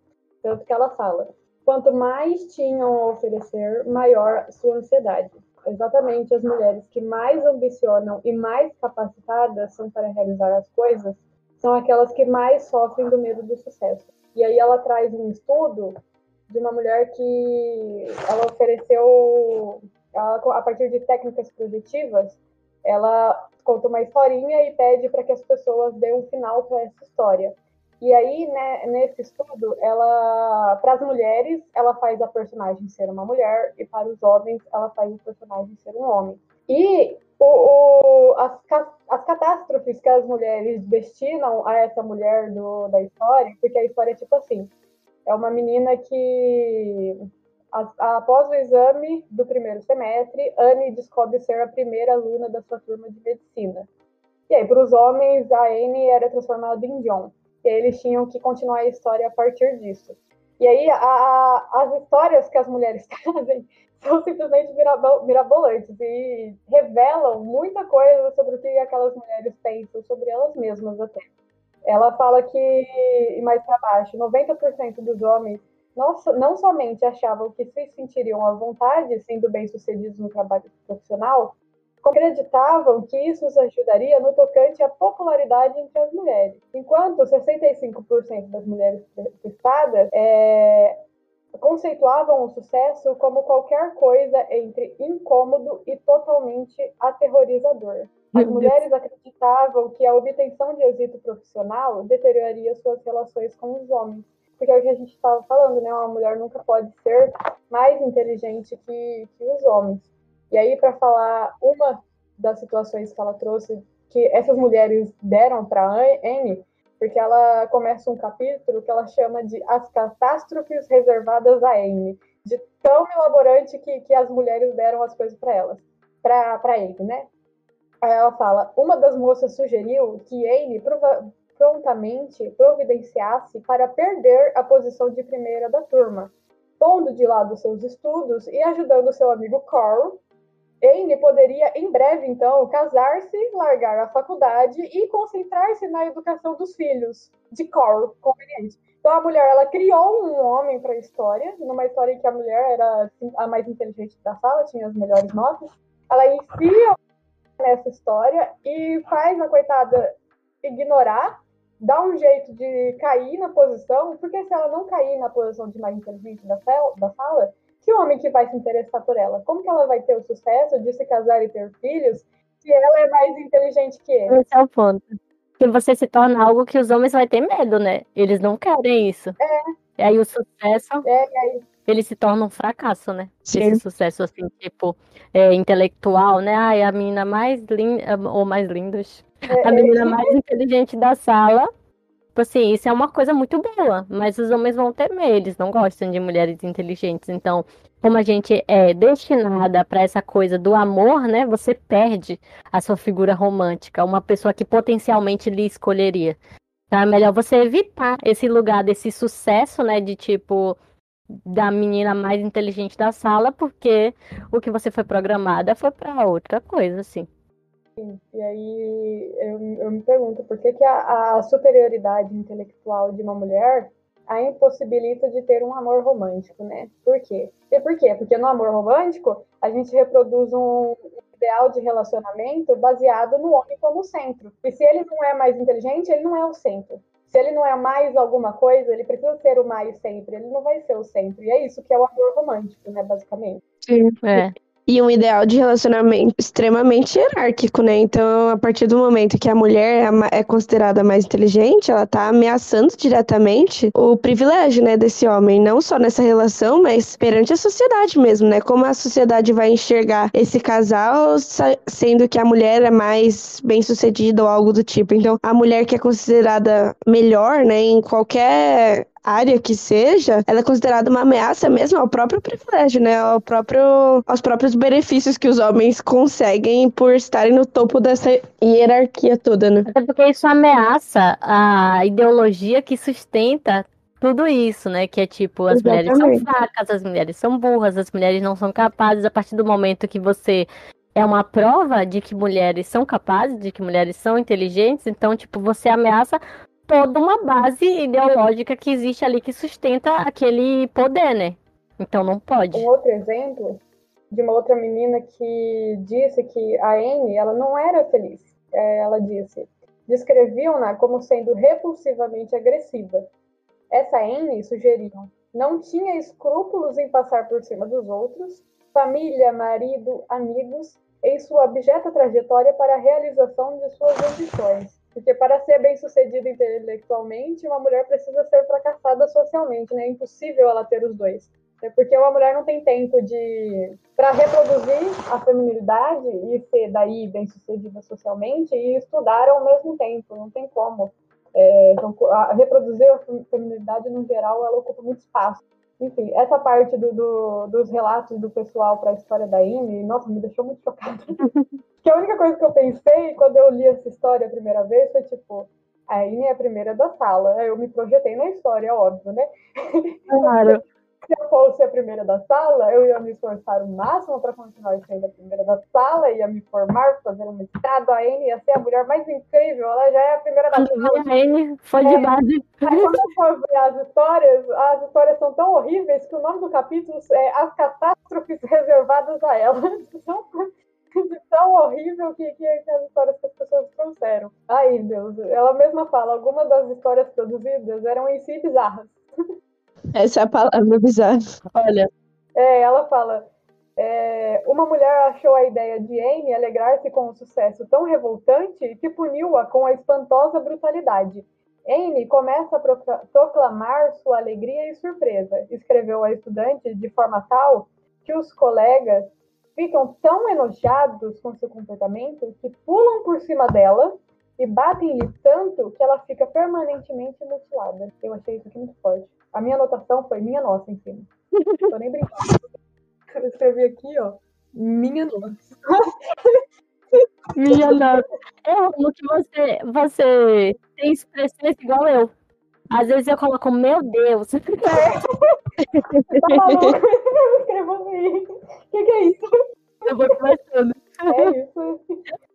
Tanto que ela fala: quanto mais tinham a oferecer, maior sua ansiedade. exatamente as mulheres que mais ambicionam e mais capacitadas são para realizar as coisas, são aquelas que mais sofrem do medo do sucesso. E aí ela traz um estudo de uma mulher que ela ofereceu, ela, a partir de técnicas projetivas, ela conta uma historinha e pede para que as pessoas dêem um final para essa história. E aí, né, nesse estudo, ela, para as mulheres, ela faz a personagem ser uma mulher e para os homens, ela faz o personagem ser um homem. E o, o, as, as catástrofes que as mulheres destinam a essa mulher do, da história, porque a história é tipo assim: é uma menina que, após o exame do primeiro semestre, Anne descobre ser a primeira aluna da sua turma de medicina. E aí, para os homens, a Anne era transformada em John. E aí eles tinham que continuar a história a partir disso. E aí a, a, as histórias que as mulheres trazem são simplesmente mirabolantes e revelam muita coisa sobre o que aquelas mulheres pensam sobre elas mesmas até. Ela fala que, mais para baixo, 90% dos homens não, não somente achavam que se sentiriam à vontade sendo bem-sucedidos no trabalho profissional, acreditavam que isso os ajudaria no tocante à popularidade entre as mulheres. Enquanto 65% das mulheres testadas é, conceituavam o sucesso como qualquer coisa entre incômodo e totalmente aterrorizador. As mulheres acreditavam que a obtenção de êxito profissional deterioraria suas relações com os homens. Porque é o que a gente estava falando, né? Uma mulher nunca pode ser mais inteligente que, que os homens. E aí, para falar uma das situações que ela trouxe, que essas mulheres deram para Anne, porque ela começa um capítulo que ela chama de As Catástrofes Reservadas a Anne, de tão elaborante que, que as mulheres deram as coisas para elas, para Anne, né? Aí ela fala: uma das moças sugeriu que Anne prontamente providenciasse para perder a posição de primeira da turma, pondo de lado seus estudos e ajudando seu amigo Carl Anne poderia, em breve, então, casar-se, largar a faculdade e concentrar-se na educação dos filhos, de Carl, conveniente. Então, a mulher, ela criou um homem para a história, numa história em que a mulher era assim, a mais inteligente da sala, tinha as melhores notas. Ela enfia nessa história e faz a coitada ignorar, dá um jeito de cair na posição, porque se ela não cair na posição de mais inteligente da sala, que homem que vai se interessar por ela? Como que ela vai ter o sucesso de se casar e ter filhos se ela é mais inteligente que ele? Esse é o ponto. Que você se torna algo que os homens vão ter medo, né? Eles não querem isso. É. E aí o sucesso. É, e aí ele se torna um fracasso, né? Sim. Esse sucesso, assim, tipo, é, intelectual, né? Ai, a menina mais linda, ou mais lindas, é, a menina é. mais inteligente da sala Tipo assim, isso é uma coisa muito boa, mas os homens vão temer, eles não gostam de mulheres inteligentes. Então, como a gente é destinada para essa coisa do amor, né? Você perde a sua figura romântica, uma pessoa que potencialmente lhe escolheria. Então, é melhor você evitar esse lugar desse sucesso, né? De tipo da menina mais inteligente da sala, porque o que você foi programada foi para outra coisa, assim. E aí eu, eu me pergunto por que, que a, a, superioridade intelectual de uma mulher a impossibilita de ter um amor romântico, né? Por quê? E por quê? Porque no amor romântico a gente reproduz um ideal de relacionamento baseado no homem como centro. E se ele não é mais inteligente, ele não é o centro. Se ele não é mais alguma coisa, ele precisa ser o mais sempre. Ele não vai ser o centro. E é isso que é o amor romântico, né? Basicamente. Sim, é e um ideal de relacionamento extremamente hierárquico, né? Então, a partir do momento que a mulher é considerada mais inteligente, ela tá ameaçando diretamente o privilégio, né, desse homem, não só nessa relação, mas perante a sociedade mesmo, né? Como a sociedade vai enxergar esse casal, sendo que a mulher é mais bem-sucedida ou algo do tipo. Então, a mulher que é considerada melhor, né, em qualquer área que seja, ela é considerada uma ameaça mesmo ao próprio privilégio, né? Ao próprio, aos próprios benefícios que os homens conseguem por estarem no topo dessa hierarquia toda, né? Até porque isso ameaça a ideologia que sustenta tudo isso, né? Que é tipo, as Exatamente. mulheres são fracas, as mulheres são burras, as mulheres não são capazes. A partir do momento que você é uma prova de que mulheres são capazes, de que mulheres são inteligentes, então, tipo, você ameaça toda uma base ideológica que existe ali que sustenta aquele poder, né? Então não pode. Um outro exemplo de uma outra menina que disse que a Anne, ela não era feliz. É, ela disse, descreviam-na como sendo repulsivamente agressiva. Essa Anne, sugeriam, não tinha escrúpulos em passar por cima dos outros, família, marido, amigos, em sua abjeta trajetória para a realização de suas ambições. Porque para ser bem-sucedida intelectualmente, uma mulher precisa ser fracassada socialmente, né? É impossível ela ter os dois. É porque uma mulher não tem tempo de para reproduzir a feminilidade e ser daí bem-sucedida socialmente e estudar ao mesmo tempo, não tem como. É, então, reproduzir a feminilidade no geral, ela ocupa muito espaço. Enfim, essa parte do, do, dos relatos do pessoal para a história da Amy, nossa, me deixou muito chocada. que a única coisa que eu pensei quando eu li essa história a primeira vez foi tipo, a Amy é a primeira da sala. Eu me projetei na história, óbvio, né? Claro. se eu fosse a primeira da sala, eu ia me esforçar o máximo para continuar sendo a primeira da sala, ia me formar, fazer um mestrado. A Anne ia ser a mulher mais incrível, ela já é a primeira da sala. A Anne foi de É. base. Aí quando eu for ver as histórias, as histórias são tão horríveis que o nome do capítulo é As Catástrofes Reservadas a Ela. Tão horrível que, que, que as histórias que as pessoas trouxeram. Ai, Deus, ela mesma fala, algumas das histórias produzidas eram em si bizarras. Essa é a palavra bizarra. Olha, É, ela fala. é, uma mulher achou a ideia de Anne alegrar-se com um sucesso tão revoltante que puniu-a com a espantosa brutalidade. Anne começa a procla- proclamar sua alegria e surpresa, escreveu a estudante de forma tal que os colegas ficam tão enojados com seu comportamento que pulam por cima dela e batem-lhe tanto que ela fica permanentemente mutilada. Eu achei isso aqui muito forte. A minha anotação foi minha nossa em cima. Tô nem brincando. Eu escrevi aqui, ó. Minha nossa. minha nossa. É como que você, você tem expressões igual eu. Às vezes eu coloco, meu Deus. Tá maluco? Eu escrevo assim. O que, que é isso? Eu vou começando. É isso.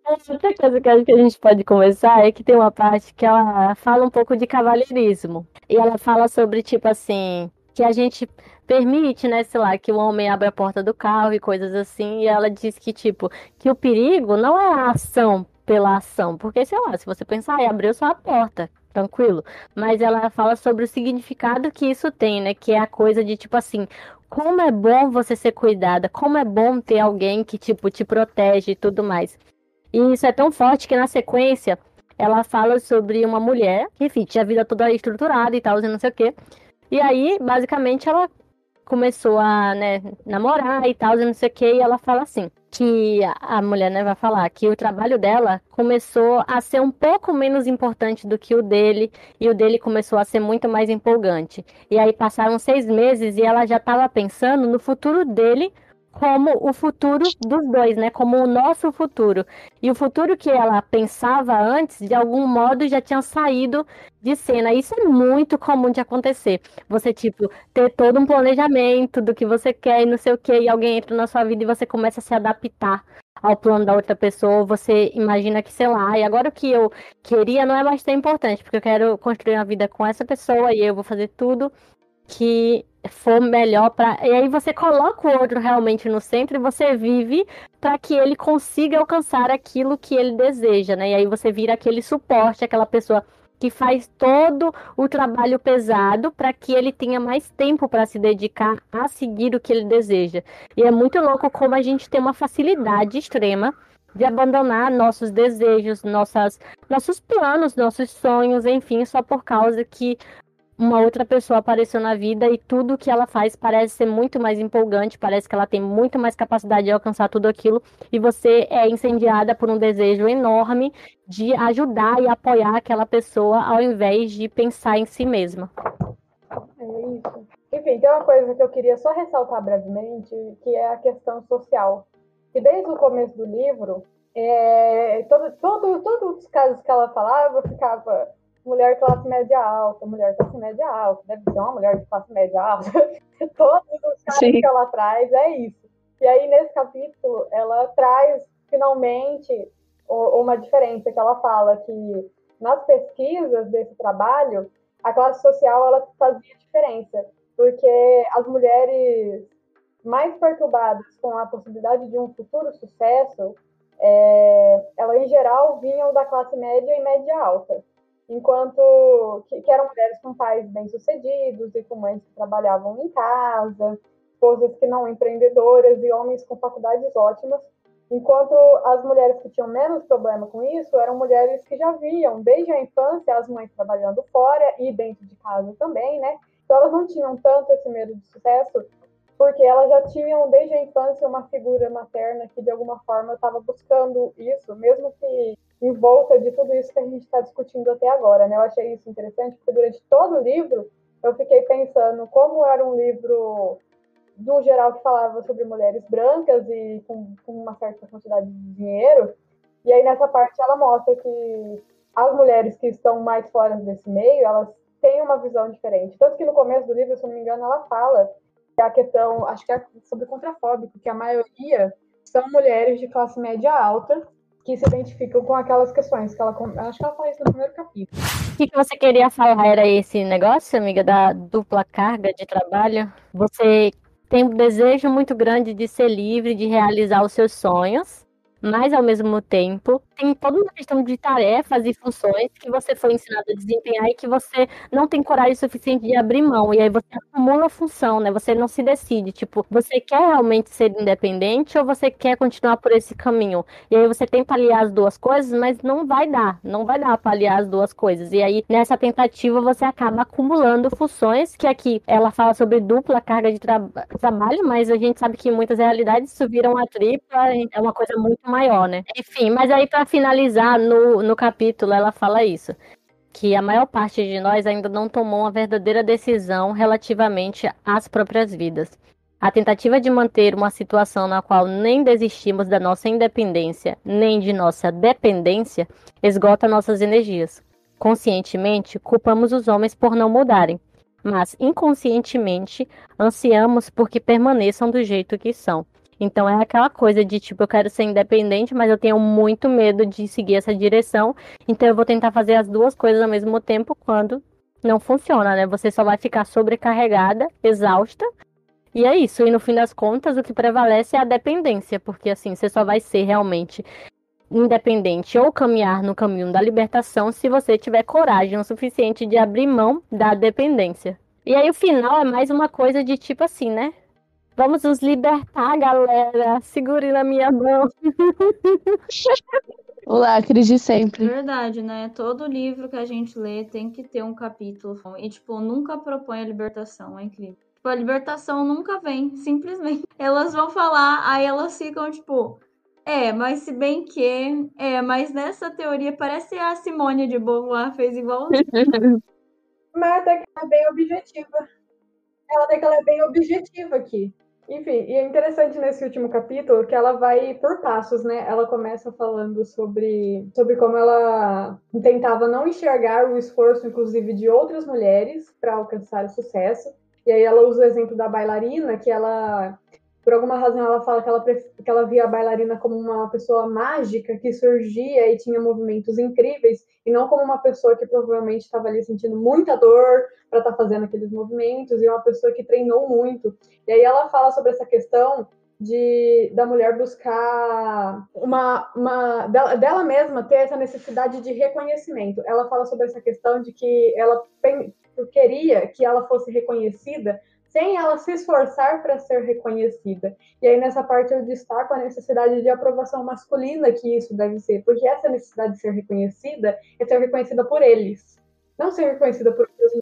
Outra coisa que acho que a gente pode conversar é que tem uma parte que ela fala um pouco de cavalheirismo. E ela fala sobre, tipo assim, que a gente permite, né, sei lá, que o homem abra a porta do carro e coisas assim. E ela diz que, tipo, que o perigo não é a ação pela ação. Porque, sei lá, se você pensar, ah, abriu só a porta, tranquilo. Mas ela fala sobre o significado que isso tem, né? Que é a coisa de, tipo assim, como é bom você ser cuidada, como é bom ter alguém que, tipo, te protege e tudo mais. E isso é tão forte que na sequência ela fala sobre uma mulher que, enfim, tinha a vida toda estruturada e tal, e não sei o quê. E aí, basicamente, ela começou a, né, namorar e tal, e não sei o quê, e ela fala assim, que a mulher, né, vai falar que o trabalho dela começou a ser um pouco menos importante do que o dele, e o dele começou a ser muito mais empolgante. E aí passaram seis meses e ela já estava pensando no futuro dele como o futuro dos dois, né? Como o nosso futuro. E o futuro que ela pensava antes, de algum modo, já tinha saído de cena. Isso é muito comum de acontecer. Você, tipo, ter todo um planejamento do que você quer e não sei o quê, e alguém entra na sua vida e você começa a se adaptar ao plano da outra pessoa, você imagina que, sei lá, e agora o que eu queria não é mais tão importante, porque eu quero construir uma vida com essa pessoa e eu vou fazer tudo que for melhor para e aí você coloca o outro realmente no centro e você vive para que ele consiga alcançar aquilo que ele deseja, né? E aí você vira aquele suporte, aquela pessoa que faz todo o trabalho pesado para que ele tenha mais tempo para se dedicar a seguir o que ele deseja. E é muito louco como a gente tem uma facilidade extrema de abandonar nossos desejos, nossas, nossos planos, nossos sonhos, enfim, só por causa que uma outra pessoa apareceu na vida e tudo que ela faz parece ser muito mais empolgante, parece que ela tem muito mais capacidade de alcançar tudo aquilo e você é incendiada por um desejo enorme de ajudar e apoiar aquela pessoa ao invés de pensar em si mesma. É isso. Enfim, tem uma coisa que eu queria só ressaltar brevemente, que é a questão social. Que desde o começo do livro, é, todo, todo, todos os casos que ela falava, ficava mulher classe média alta, mulher classe média alta, deve ser uma mulher de classe média alta. Todos os casos Sim. que ela traz é isso. E aí, nesse capítulo, ela traz finalmente uma diferença que ela fala que nas pesquisas desse trabalho, a classe social ela fazia diferença, porque as mulheres mais perturbadas com a possibilidade de um futuro sucesso, é, elas em geral vinham da classe média e média alta, enquanto que, que eram mulheres com pais bem-sucedidos e com mães que trabalhavam em casa, esposas que não empreendedoras e homens com faculdades ótimas, enquanto as mulheres que tinham menos problema com isso eram mulheres que já viam desde a infância as mães trabalhando fora e dentro de casa também, né? Então elas não tinham tanto esse medo de sucesso porque elas já tinham desde a infância uma figura materna que de alguma forma estava buscando isso, mesmo que em volta de tudo isso que a gente está discutindo até agora, né? Eu achei isso interessante porque durante todo o livro eu fiquei pensando como era um livro do geral que falava sobre mulheres brancas e com, com uma certa quantidade de dinheiro, e aí nessa parte ela mostra que as mulheres que estão mais fora desse meio, elas têm uma visão diferente. Tanto que no começo do livro, se não me engano, ela fala que a questão, acho que é sobre contrafóbico, que a maioria são mulheres de classe média alta que se identificam com aquelas questões que ela acho que ela fala isso no primeiro capítulo. O que, que você queria falar era esse negócio, amiga, da dupla carga de trabalho? Você tem um desejo muito grande de ser livre, de realizar os seus sonhos, mas ao mesmo tempo tem toda uma questão de tarefas e funções que você foi ensinado a desempenhar e que você não tem coragem suficiente de abrir mão. E aí você acumula a função, né? Você não se decide. Tipo, você quer realmente ser independente ou você quer continuar por esse caminho? E aí você tenta aliar as duas coisas, mas não vai dar. Não vai dar para aliar as duas coisas. E aí, nessa tentativa, você acaba acumulando funções, que aqui ela fala sobre dupla carga de tra trabalho, mas a gente sabe que em muitas realidades isso uma tripla, é uma coisa muito maior, né? Enfim, mas aí para finalizar, no, no capítulo ela fala isso. Que a maior parte de nós ainda não tomou uma verdadeira decisão relativamente às próprias vidas. A tentativa de manter uma situação na qual nem desistimos da nossa independência, nem de nossa dependência, esgota nossas energias. Conscientemente, culpamos os homens por não mudarem, mas inconscientemente ansiamos por que permaneçam do jeito que são. Então é aquela coisa de tipo, eu quero ser independente, mas eu tenho muito medo de seguir essa direção. Então eu vou tentar fazer as duas coisas ao mesmo tempo quando não funciona, né? Você só vai ficar sobrecarregada, exausta. E é isso. E no fim das contas, o que prevalece é a dependência, porque assim, você só vai ser realmente independente ou caminhar no caminho da libertação se você tiver coragem o suficiente de abrir mão da dependência. E aí o final é mais uma coisa de tipo assim, né? Vamos nos libertar, galera. Segure na minha mão. Olá, Cris de sempre. Verdade, né? Todo livro que a gente lê tem que ter um capítulo. E, tipo, nunca propõe a libertação. É incrível. Tipo, a libertação nunca vem, simplesmente. Elas vão falar, aí elas ficam, tipo. É, mas se bem que. É, mas nessa teoria parece a Simone de Beauvoir fez igual. Marta, que ela é bem objetiva. Ela tem que ela é bem objetiva aqui. Enfim, e é interessante nesse último capítulo que ela vai por passos, né? Ela começa falando sobre, sobre como ela tentava não enxergar o esforço, inclusive, de outras mulheres para alcançar o sucesso. E aí ela usa o exemplo da bailarina, que ela por alguma razão ela fala que ela, que ela via a bailarina como uma pessoa mágica que surgia e tinha movimentos incríveis, e não como uma pessoa que provavelmente estava ali sentindo muita dor para estar tá fazendo aqueles movimentos, e uma pessoa que treinou muito. E aí ela fala sobre essa questão de da mulher buscar uma, uma dela, dela mesma ter essa necessidade de reconhecimento. Ela fala sobre essa questão de que ela queria que ela fosse reconhecida sem ela se esforçar para ser reconhecida. E aí, nessa parte, eu destaco a necessidade de aprovação masculina que isso deve ser, porque essa necessidade de ser reconhecida é ser reconhecida por eles, não ser reconhecida por Deus,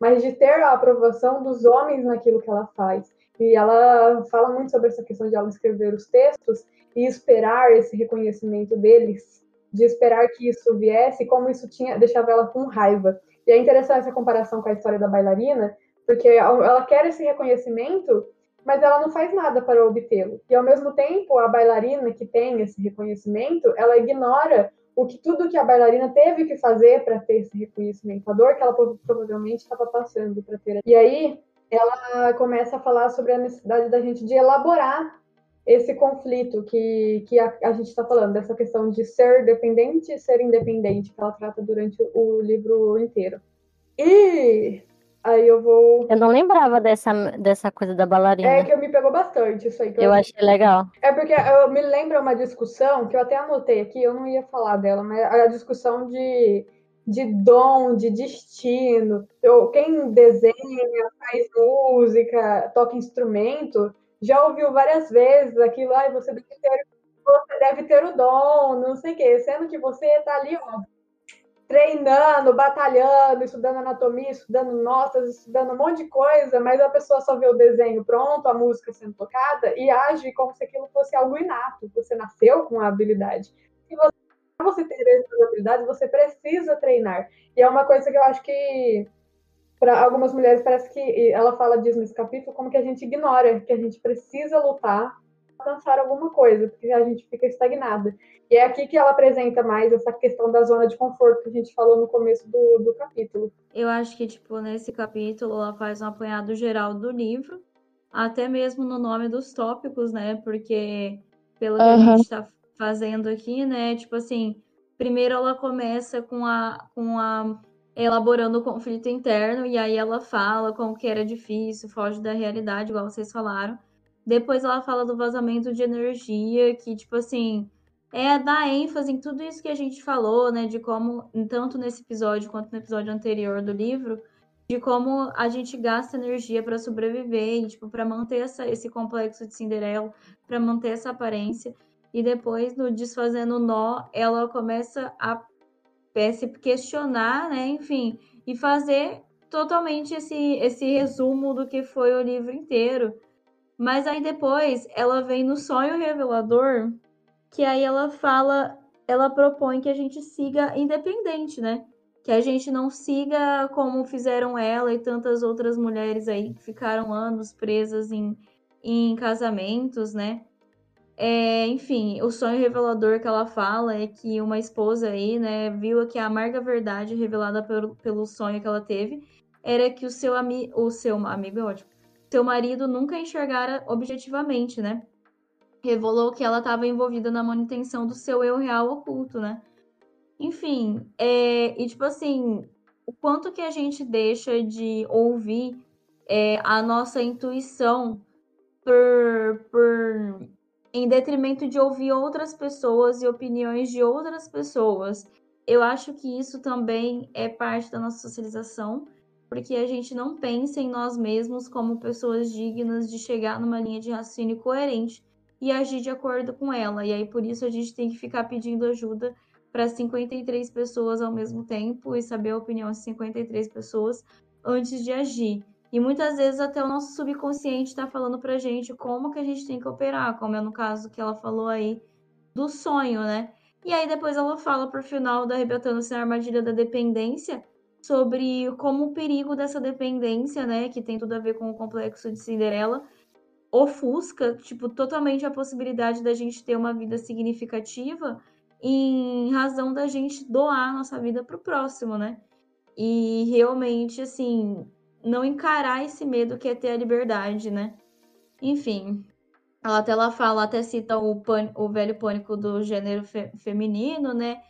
mas de ter a aprovação dos homens naquilo que ela faz. E ela fala muito sobre essa questão de ela escrever os textos e esperar esse reconhecimento deles, de esperar que isso viesse, como isso tinha deixava ela com raiva. E é interessante essa comparação com a história da bailarina, porque ela quer esse reconhecimento, mas ela não faz nada para obtê-lo. E ao mesmo tempo, a bailarina que tem esse reconhecimento, ela ignora o que tudo que a bailarina teve que fazer para ter esse reconhecimento, a dor que ela provavelmente estava passando para ter. E aí ela começa a falar sobre a necessidade da gente de elaborar esse conflito que, que a, a gente está falando, dessa questão de ser dependente e ser independente, que ela trata durante o livro inteiro. E Aí eu vou. Eu não lembrava dessa, dessa coisa da bailarina. É que eu me pegou bastante isso aí. que Eu achei legal. É porque eu me lembro uma discussão que eu até anotei aqui, eu não ia falar dela, mas a discussão de, de dom, de destino. Eu, quem desenha, faz música, toca instrumento, já ouviu várias vezes aquilo, ai, você deve ter, você deve ter o dom, não sei o quê, sendo que você está ali, ó, treinando, batalhando, estudando anatomia, estudando notas, estudando um monte de coisa, mas a pessoa só vê o desenho pronto, a música sendo tocada e age como se aquilo fosse algo inato, você nasceu com a habilidade. E você, para você ter essas habilidades, você precisa treinar. E é uma coisa que eu acho que para algumas mulheres parece que ela fala disso nesse capítulo como que a gente ignora, que a gente precisa lutar alcançar alguma coisa, porque a gente fica estagnada. E é aqui que ela apresenta mais essa questão da zona de conforto que a gente falou no começo do, do capítulo. Eu acho que, tipo, nesse capítulo ela faz um apanhado geral do livro, até mesmo no nome dos tópicos, né? Porque, pelo que a gente tá fazendo aqui, né? Tipo assim, primeiro ela começa com a, com a elaborando o conflito interno, e aí ela fala como que era difícil, foge da realidade, igual vocês falaram. Depois ela fala do vazamento de energia, que, tipo assim, é dar ênfase em tudo isso que a gente falou, né? De como, tanto nesse episódio quanto no episódio anterior do livro, de como a gente gasta energia para sobreviver e, tipo, para manter essa, esse complexo de Cinderela, para manter essa aparência. E depois, no Desfazendo o Nó, ela começa a é, se questionar, né? Enfim, e fazer totalmente esse, esse resumo do que foi o livro inteiro. Mas aí depois ela vem no sonho revelador, que aí ela fala, ela propõe que a gente siga independente, né? Que a gente não siga como fizeram ela e tantas outras mulheres aí que ficaram anos presas em, em casamentos, né? É, enfim, o sonho revelador que ela fala é que uma esposa aí, né, viu aqui a amarga verdade revelada pelo, pelo sonho que ela teve, era que o seu, ami o seu amigo é ótimo, seu marido nunca enxergara objetivamente, né? Revelou que ela estava envolvida na manutenção do seu eu real oculto, né? Enfim, é, e tipo assim, o quanto que a gente deixa de ouvir é, a nossa intuição por, por em detrimento de ouvir outras pessoas e opiniões de outras pessoas. Eu acho que isso também é parte da nossa socialização, porque a gente não pensa em nós mesmos como pessoas dignas de chegar numa linha de raciocínio coerente e agir de acordo com ela. E aí por isso a gente tem que ficar pedindo ajuda para 53 pessoas ao mesmo tempo e saber a opinião de 53 pessoas antes de agir. E muitas vezes até o nosso subconsciente está falando pra gente como que a gente tem que operar, como é no caso que ela falou aí do sonho, né? E aí depois ela fala pro final da Arrebentando-se na Armadilha da Dependência sobre como o perigo dessa dependência, né, que tem tudo a ver com o complexo de Cinderela, ofusca, tipo, totalmente a possibilidade da gente ter uma vida significativa em razão da gente doar nossa vida pro próximo, né? E realmente, assim, não encarar esse medo que é ter a liberdade, né? Enfim, ela até ela fala, até cita o, o velho pânico do gênero fe, feminino, né?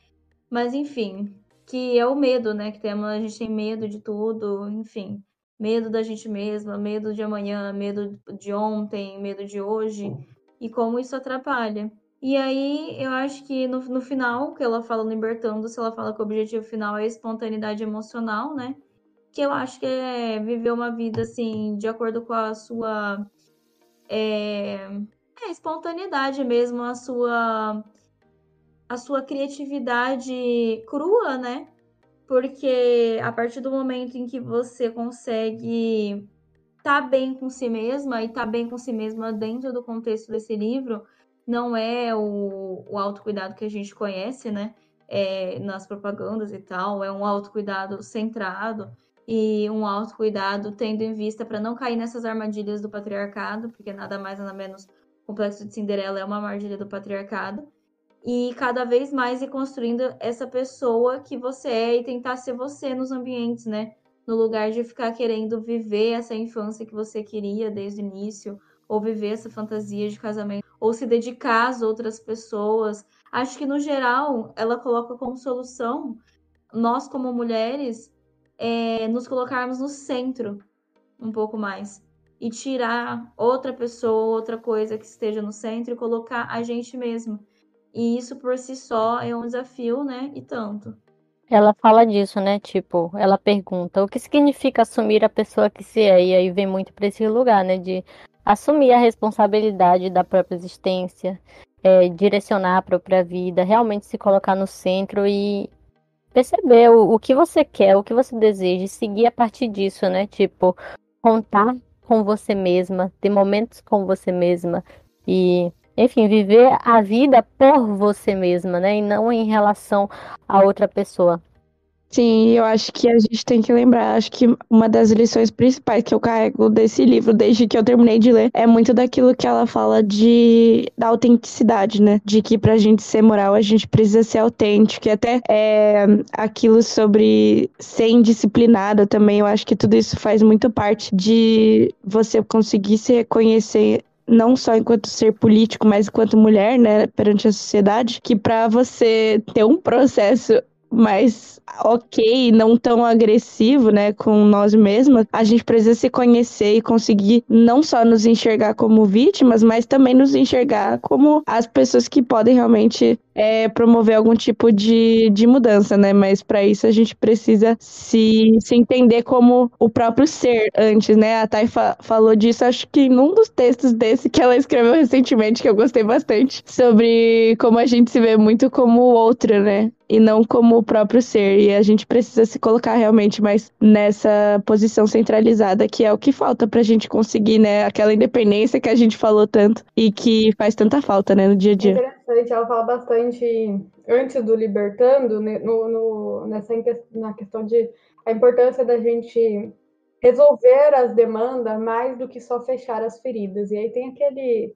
Mas enfim, que é o medo, né? Que temos, a gente tem medo de tudo, enfim. Medo da gente mesma, medo de amanhã, medo de ontem, medo de hoje, e como isso atrapalha. E aí, eu acho que no, no final, que ela fala Libertando-se, ela fala que o objetivo final é a espontaneidade emocional, né? que eu acho que é viver uma vida assim, de acordo com a sua é, é, espontaneidade mesmo, a sua a sua criatividade crua, né? Porque a partir do momento em que você consegue estar tá bem com si mesma e estar tá bem com si mesma dentro do contexto desse livro, não é o, o autocuidado que a gente conhece, né? É, nas propagandas e tal, é um autocuidado centrado, e um autocuidado tendo em vista para não cair nessas armadilhas do patriarcado, porque nada mais nada menos o complexo de Cinderela é uma armadilha do patriarcado. E cada vez mais ir construindo essa pessoa que você é e tentar ser você nos ambientes, né? No lugar de ficar querendo viver essa infância que você queria desde o início, ou viver essa fantasia de casamento, ou se dedicar às outras pessoas. Acho que no geral ela coloca como solução nós como mulheres é, nos colocarmos no centro um pouco mais e tirar outra pessoa, outra coisa que esteja no centro e colocar a gente mesmo. E isso por si só é um desafio, né? E tanto. Ela fala disso, né? Tipo, ela pergunta o que significa assumir a pessoa que se é, e aí vem muito para esse lugar, né? De assumir a responsabilidade da própria existência, é, direcionar a própria vida, realmente se colocar no centro e perceber o, o que você quer, o que você deseja, e seguir a partir disso, né? Tipo, contar com você mesma, ter momentos com você mesma e, enfim, viver a vida por você mesma, né? E não em relação a outra pessoa. Sim, eu acho que a gente tem que lembrar. Acho que uma das lições principais que eu carrego desse livro, desde que eu terminei de ler, é muito daquilo que ela fala de da autenticidade, né? De que pra gente ser moral, a gente precisa ser autêntico. E até é, aquilo sobre ser indisciplinada também, eu acho que tudo isso faz muito parte de você conseguir se reconhecer não só enquanto ser político, mas enquanto mulher, né, perante a sociedade, que para você ter um processo mais ok, não tão agressivo, né, com nós mesmas, a gente precisa se conhecer e conseguir não só nos enxergar como vítimas, mas também nos enxergar como as pessoas que podem realmente é, promover algum tipo de, de mudança, né? Mas para isso a gente precisa se, se entender como o próprio ser antes, né? A Thay fa falou disso, acho que num dos textos desse que ela escreveu recentemente, que eu gostei bastante, sobre como a gente se vê muito como o outro, né? E não como o próprio ser. E a gente precisa se colocar realmente mais nessa posição centralizada, que é o que falta pra gente conseguir, né? Aquela independência que a gente falou tanto e que faz tanta falta, né, no dia a dia. É interessante, ela fala bastante antes do libertando, né, no, no, nessa na questão de a importância da gente resolver as demandas mais do que só fechar as feridas. E aí tem aquele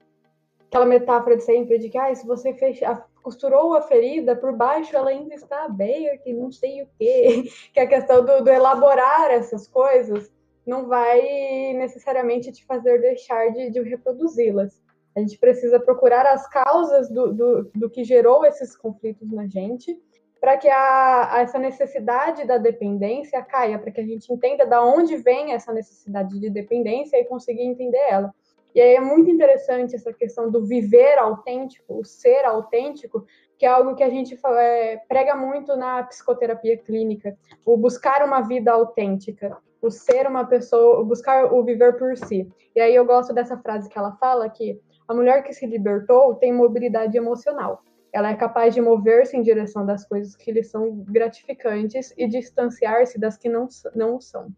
aquela metáfora de sempre de que ah, se você fecha, costurou a ferida, por baixo ela ainda está aberta e não sei o quê. Que é a questão do, do elaborar essas coisas não vai necessariamente te fazer deixar de, de reproduzi-las. A gente precisa procurar as causas do, do, do que gerou esses conflitos na gente, para que a, essa necessidade da dependência caia, para que a gente entenda da onde vem essa necessidade de dependência e consiga entender ela. E aí é muito interessante essa questão do viver autêntico, o ser autêntico, que é algo que a gente é, prega muito na psicoterapia clínica, o buscar uma vida autêntica, o ser uma pessoa, o buscar o viver por si. E aí eu gosto dessa frase que ela fala que a mulher que se libertou tem mobilidade emocional. Ela é capaz de mover-se em direção das coisas que lhe são gratificantes e distanciar-se das que não, não são.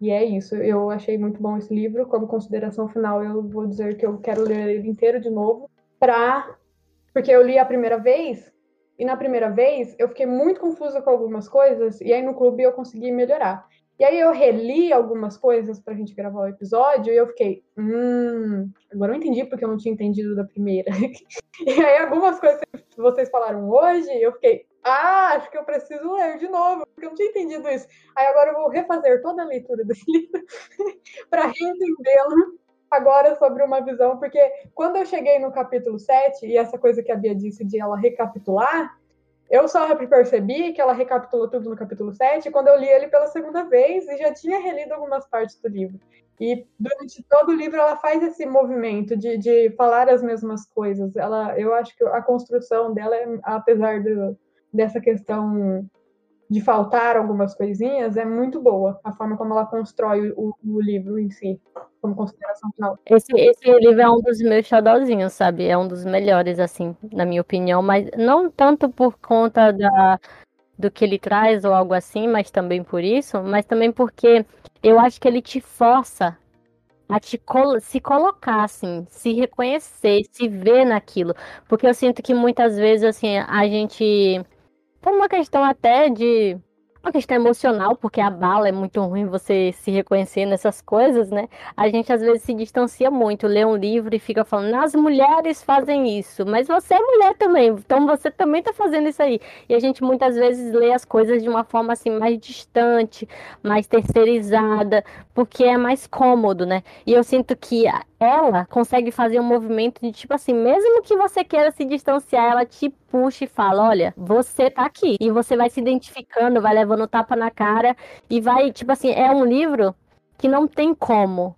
E é isso. Eu achei muito bom esse livro. Como consideração final, eu vou dizer que eu quero ler ele inteiro de novo, pra... porque eu li a primeira vez e na primeira vez eu fiquei muito confusa com algumas coisas e aí no clube eu consegui melhorar. E aí eu reli algumas coisas pra gente gravar o episódio e eu fiquei, hum, agora eu entendi porque eu não tinha entendido da primeira. e aí algumas coisas que vocês falaram hoje, eu fiquei, ah, acho que eu preciso ler de novo, porque eu não tinha entendido isso. Aí agora eu vou refazer toda a leitura desse livro para reentendê-lo agora sobre uma visão, porque quando eu cheguei no capítulo 7, e essa coisa que a Bia disse de ela recapitular, eu só percebi que ela recapitulou tudo no capítulo 7 quando eu li ele pela segunda vez e já tinha relido algumas partes do livro. E durante todo o livro ela faz esse movimento de, de falar as mesmas coisas. Ela, eu acho que a construção dela, é, apesar do, dessa questão de faltar algumas coisinhas, é muito boa. A forma como ela constrói o, o livro em si como consideração final. Esse, esse livro é um dos meus xodózinhos, sabe? É um dos melhores, assim, na minha opinião, mas não tanto por conta da, do que ele traz ou algo assim, mas também por isso, mas também porque eu acho que ele te força a te col se colocar, assim, se reconhecer, se ver naquilo. Porque eu sinto que muitas vezes, assim, a gente. Por uma questão até de uma questão emocional, porque a bala é muito ruim você se reconhecer nessas coisas, né? A gente às vezes se distancia muito, lê um livro e fica falando, as mulheres fazem isso, mas você é mulher também, então você também tá fazendo isso aí. E a gente muitas vezes lê as coisas de uma forma assim mais distante, mais terceirizada, porque é mais cômodo, né? E eu sinto que ela consegue fazer um movimento de tipo assim, mesmo que você queira se distanciar, ela te puxa e fala: olha, você tá aqui. E você vai se identificando, vai levando tapa na cara e vai, tipo assim, é um livro que não tem como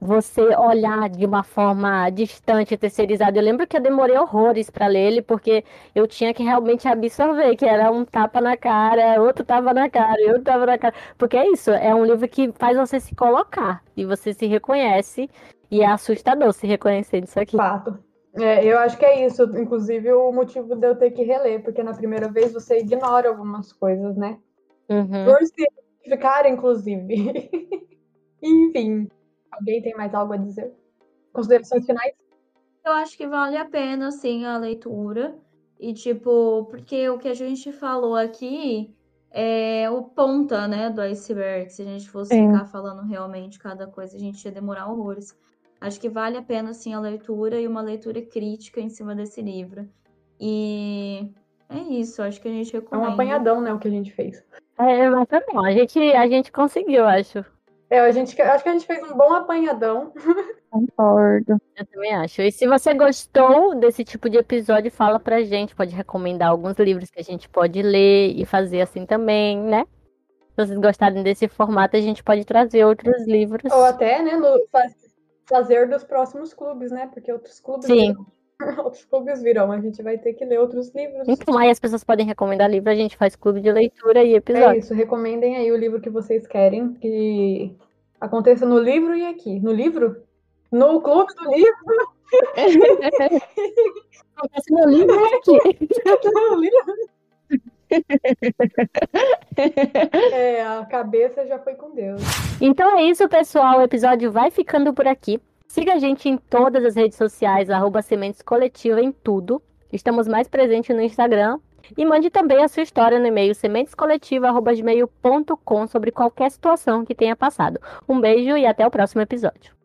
você olhar de uma forma distante, terceirizada. Eu lembro que eu demorei horrores para ler ele, porque eu tinha que realmente absorver, que era um tapa na cara, outro tapa na cara, outro tapa na cara. Porque é isso, é um livro que faz você se colocar e você se reconhece, e é assustador se reconhecer disso aqui. Fato. É, eu acho que é isso, inclusive o motivo de eu ter que reler, porque na primeira vez você ignora algumas coisas, né? Uhum. Por se identificar, inclusive. Enfim. Alguém tem mais algo a dizer? Considerações finais? Eu acho que vale a pena, sim, a leitura. E, tipo, porque o que a gente falou aqui é o ponta, né, do iceberg. Se a gente fosse Sim. ficar falando realmente cada coisa, a gente ia demorar horrores. Acho que vale a pena, sim, a leitura e uma leitura crítica em cima desse livro. E é isso, acho que a gente É um recomenda. apanhadão, né, o que a gente fez. É, mas foi bom. A gente, a gente conseguiu, acho. É, a gente, acho que a gente fez um bom apanhadão. Concordo. Eu também acho. E se você gostou desse tipo de episódio, fala pra gente. Pode recomendar alguns livros que a gente pode ler e fazer assim também, né? Se vocês gostarem desse formato, a gente pode trazer outros livros. Ou até, né, no, fazer dos próximos clubes, né? Porque outros clubes Sim. virão. Outros clubes virão. A gente vai ter que ler outros livros. Então, aí as pessoas podem recomendar livro, a gente faz clube de leitura e É episódio. isso, recomendem aí o livro que vocês querem que aconteça no livro e aqui. No livro? No clube do livro? Acontece no livro e aqui. No livro. É, a cabeça já foi com Deus. Então é isso, pessoal. O episódio vai ficando por aqui. Siga a gente em todas as redes sociais, arroba Sementes Coletiva em tudo. Estamos mais presentes no Instagram. E mande também a sua história no e-mail sementescoletiva.com sobre qualquer situação que tenha passado. Um beijo e até o próximo episódio.